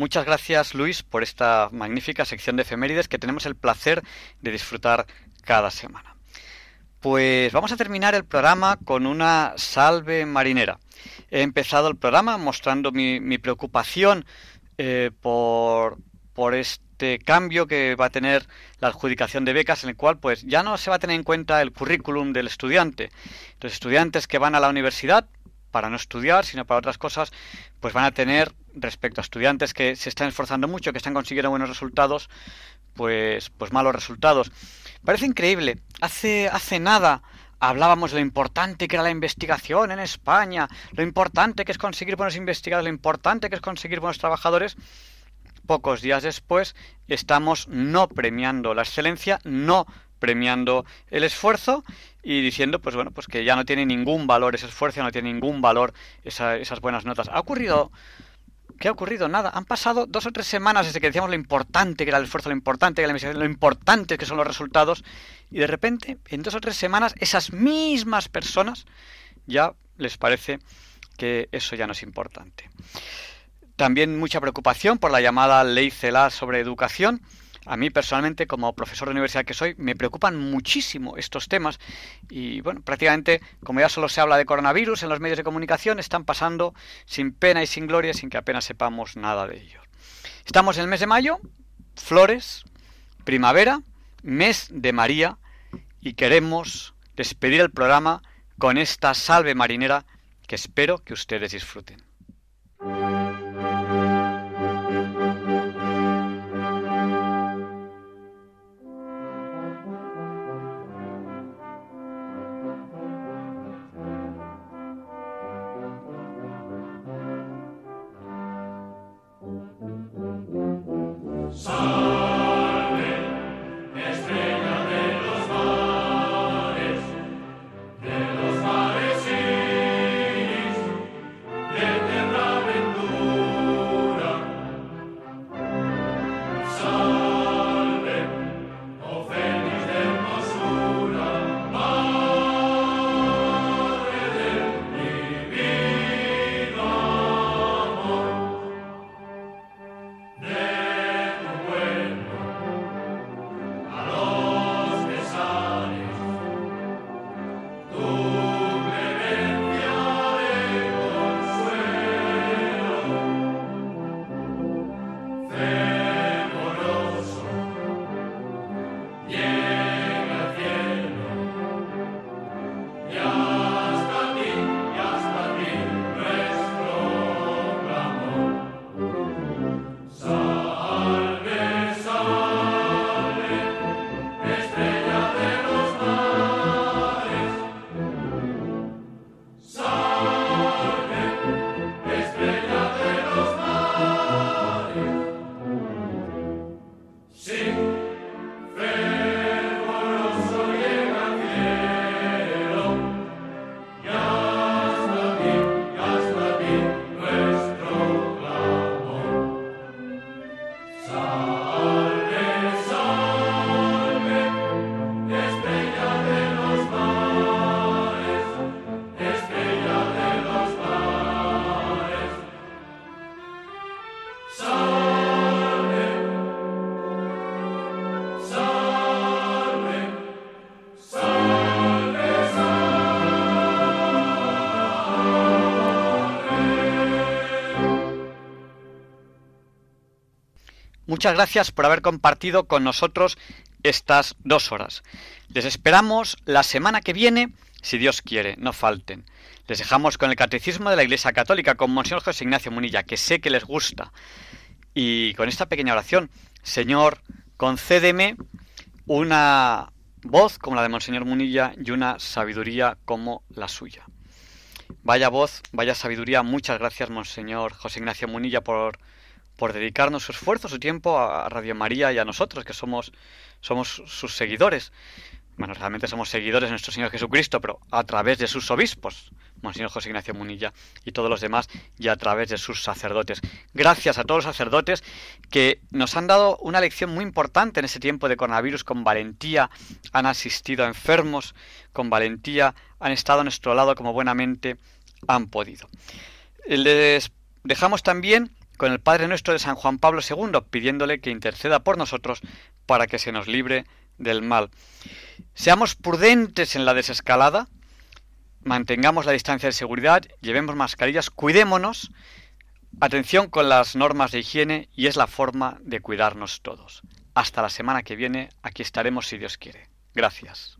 Speaker 1: Muchas gracias Luis por esta magnífica sección de efemérides que tenemos el placer de disfrutar cada semana. Pues vamos a terminar el programa con una salve marinera. He empezado el programa mostrando mi, preocupación eh, por, por este cambio que va a tener la adjudicación de becas en el cual pues ya no se va a tener en cuenta el currículum del estudiante. Los estudiantes que van a la universidad para no estudiar, sino para otras cosas, pues van a tener, respecto a estudiantes que se están esforzando mucho, que están consiguiendo buenos resultados, pues, pues malos resultados. Parece increíble. Hace, hace nada hablábamos de lo importante que era la investigación en España, lo importante que es conseguir buenos investigadores, lo importante que es conseguir buenos trabajadores. Pocos días después estamos no premiando la excelencia, no premiando el esfuerzo y diciendo pues bueno pues que ya no tiene ningún valor ese esfuerzo no tiene ningún valor esa- esas buenas notas ha ocurrido ¿Qué ha ocurrido? Nada. Han pasado dos o tres semanas desde que decíamos lo importante que era el esfuerzo, lo importante que era la investigación, lo importante que son los resultados. Y de repente, en dos o tres semanas, esas mismas personas ya les parece que eso ya no es importante. También mucha preocupación por la llamada ley CELA sobre educación. A mí personalmente, como profesor de universidad que soy, me preocupan muchísimo estos temas y bueno, prácticamente, como ya solo se habla de coronavirus en los medios de comunicación, están pasando sin pena y sin gloria, sin que apenas sepamos nada de ello. Estamos en el mes de mayo, flores, primavera, mes de María y queremos despedir el programa con esta salve marinera que espero que ustedes disfruten. Muchas gracias por haber compartido con nosotros estas dos horas. Les esperamos la semana que viene, si Dios quiere, no falten. Les dejamos con el Catecismo de la Iglesia Católica con Monseñor José Ignacio Munilla, que sé que les gusta. Y con esta pequeña oración, Señor, concédeme una voz como la de Monseñor Munilla y una sabiduría como la suya. Vaya voz, vaya sabiduría. Muchas gracias, Monseñor José Ignacio Munilla, por, por dedicarnos su esfuerzo, su tiempo a Radio María y a nosotros, que somos, somos sus seguidores. Bueno, realmente somos seguidores de nuestro Señor Jesucristo, pero a través de sus obispos, Monseñor José Ignacio Munilla y todos los demás, y a través de sus sacerdotes. Gracias a todos los sacerdotes que nos han dado una lección muy importante en ese tiempo de coronavirus. Con valentía han asistido a enfermos, con valentía han estado a nuestro lado como buenamente han podido. Les dejamos también con el Padre nuestro de San Juan Pablo II, pidiéndole que interceda por nosotros para que se nos libre del mal. Seamos prudentes en la desescalada, mantengamos la distancia de seguridad, llevemos mascarillas, cuidémonos, atención con las normas de higiene y es la forma de cuidarnos todos. Hasta la semana que viene, aquí estaremos si Dios quiere. Gracias.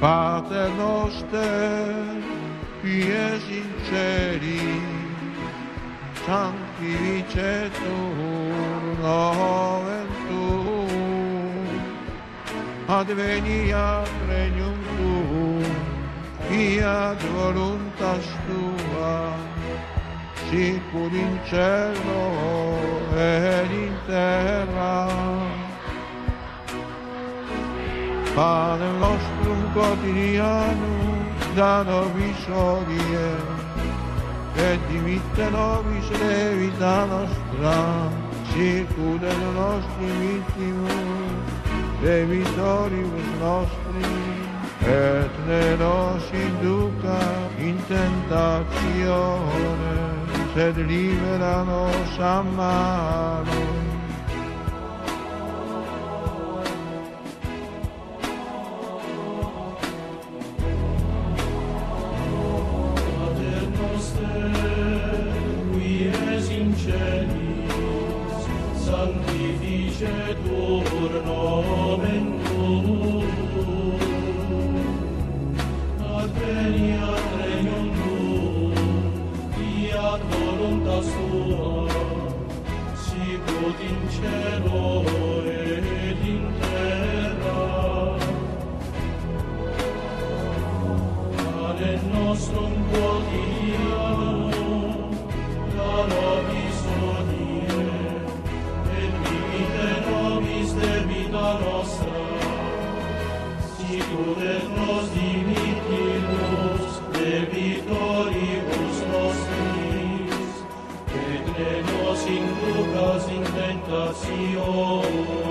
Speaker 14: Pater noster, qui es in celi, sanctificetur nomen tuum, adveniat regnum tuum, fiat voluntas tua, sicur in cielo ed in terra. Padre nostrum quotidianum, da nobis odie, et dimitte nobis levita nostra, circudem nostri vittimus, debitoribus nostri, et ne nos induca in tentatione, sed libera nos a malo.
Speaker 13: Sanctificetur nomen tua, in cielo in terra. Nostrum nos inducas in tentatione,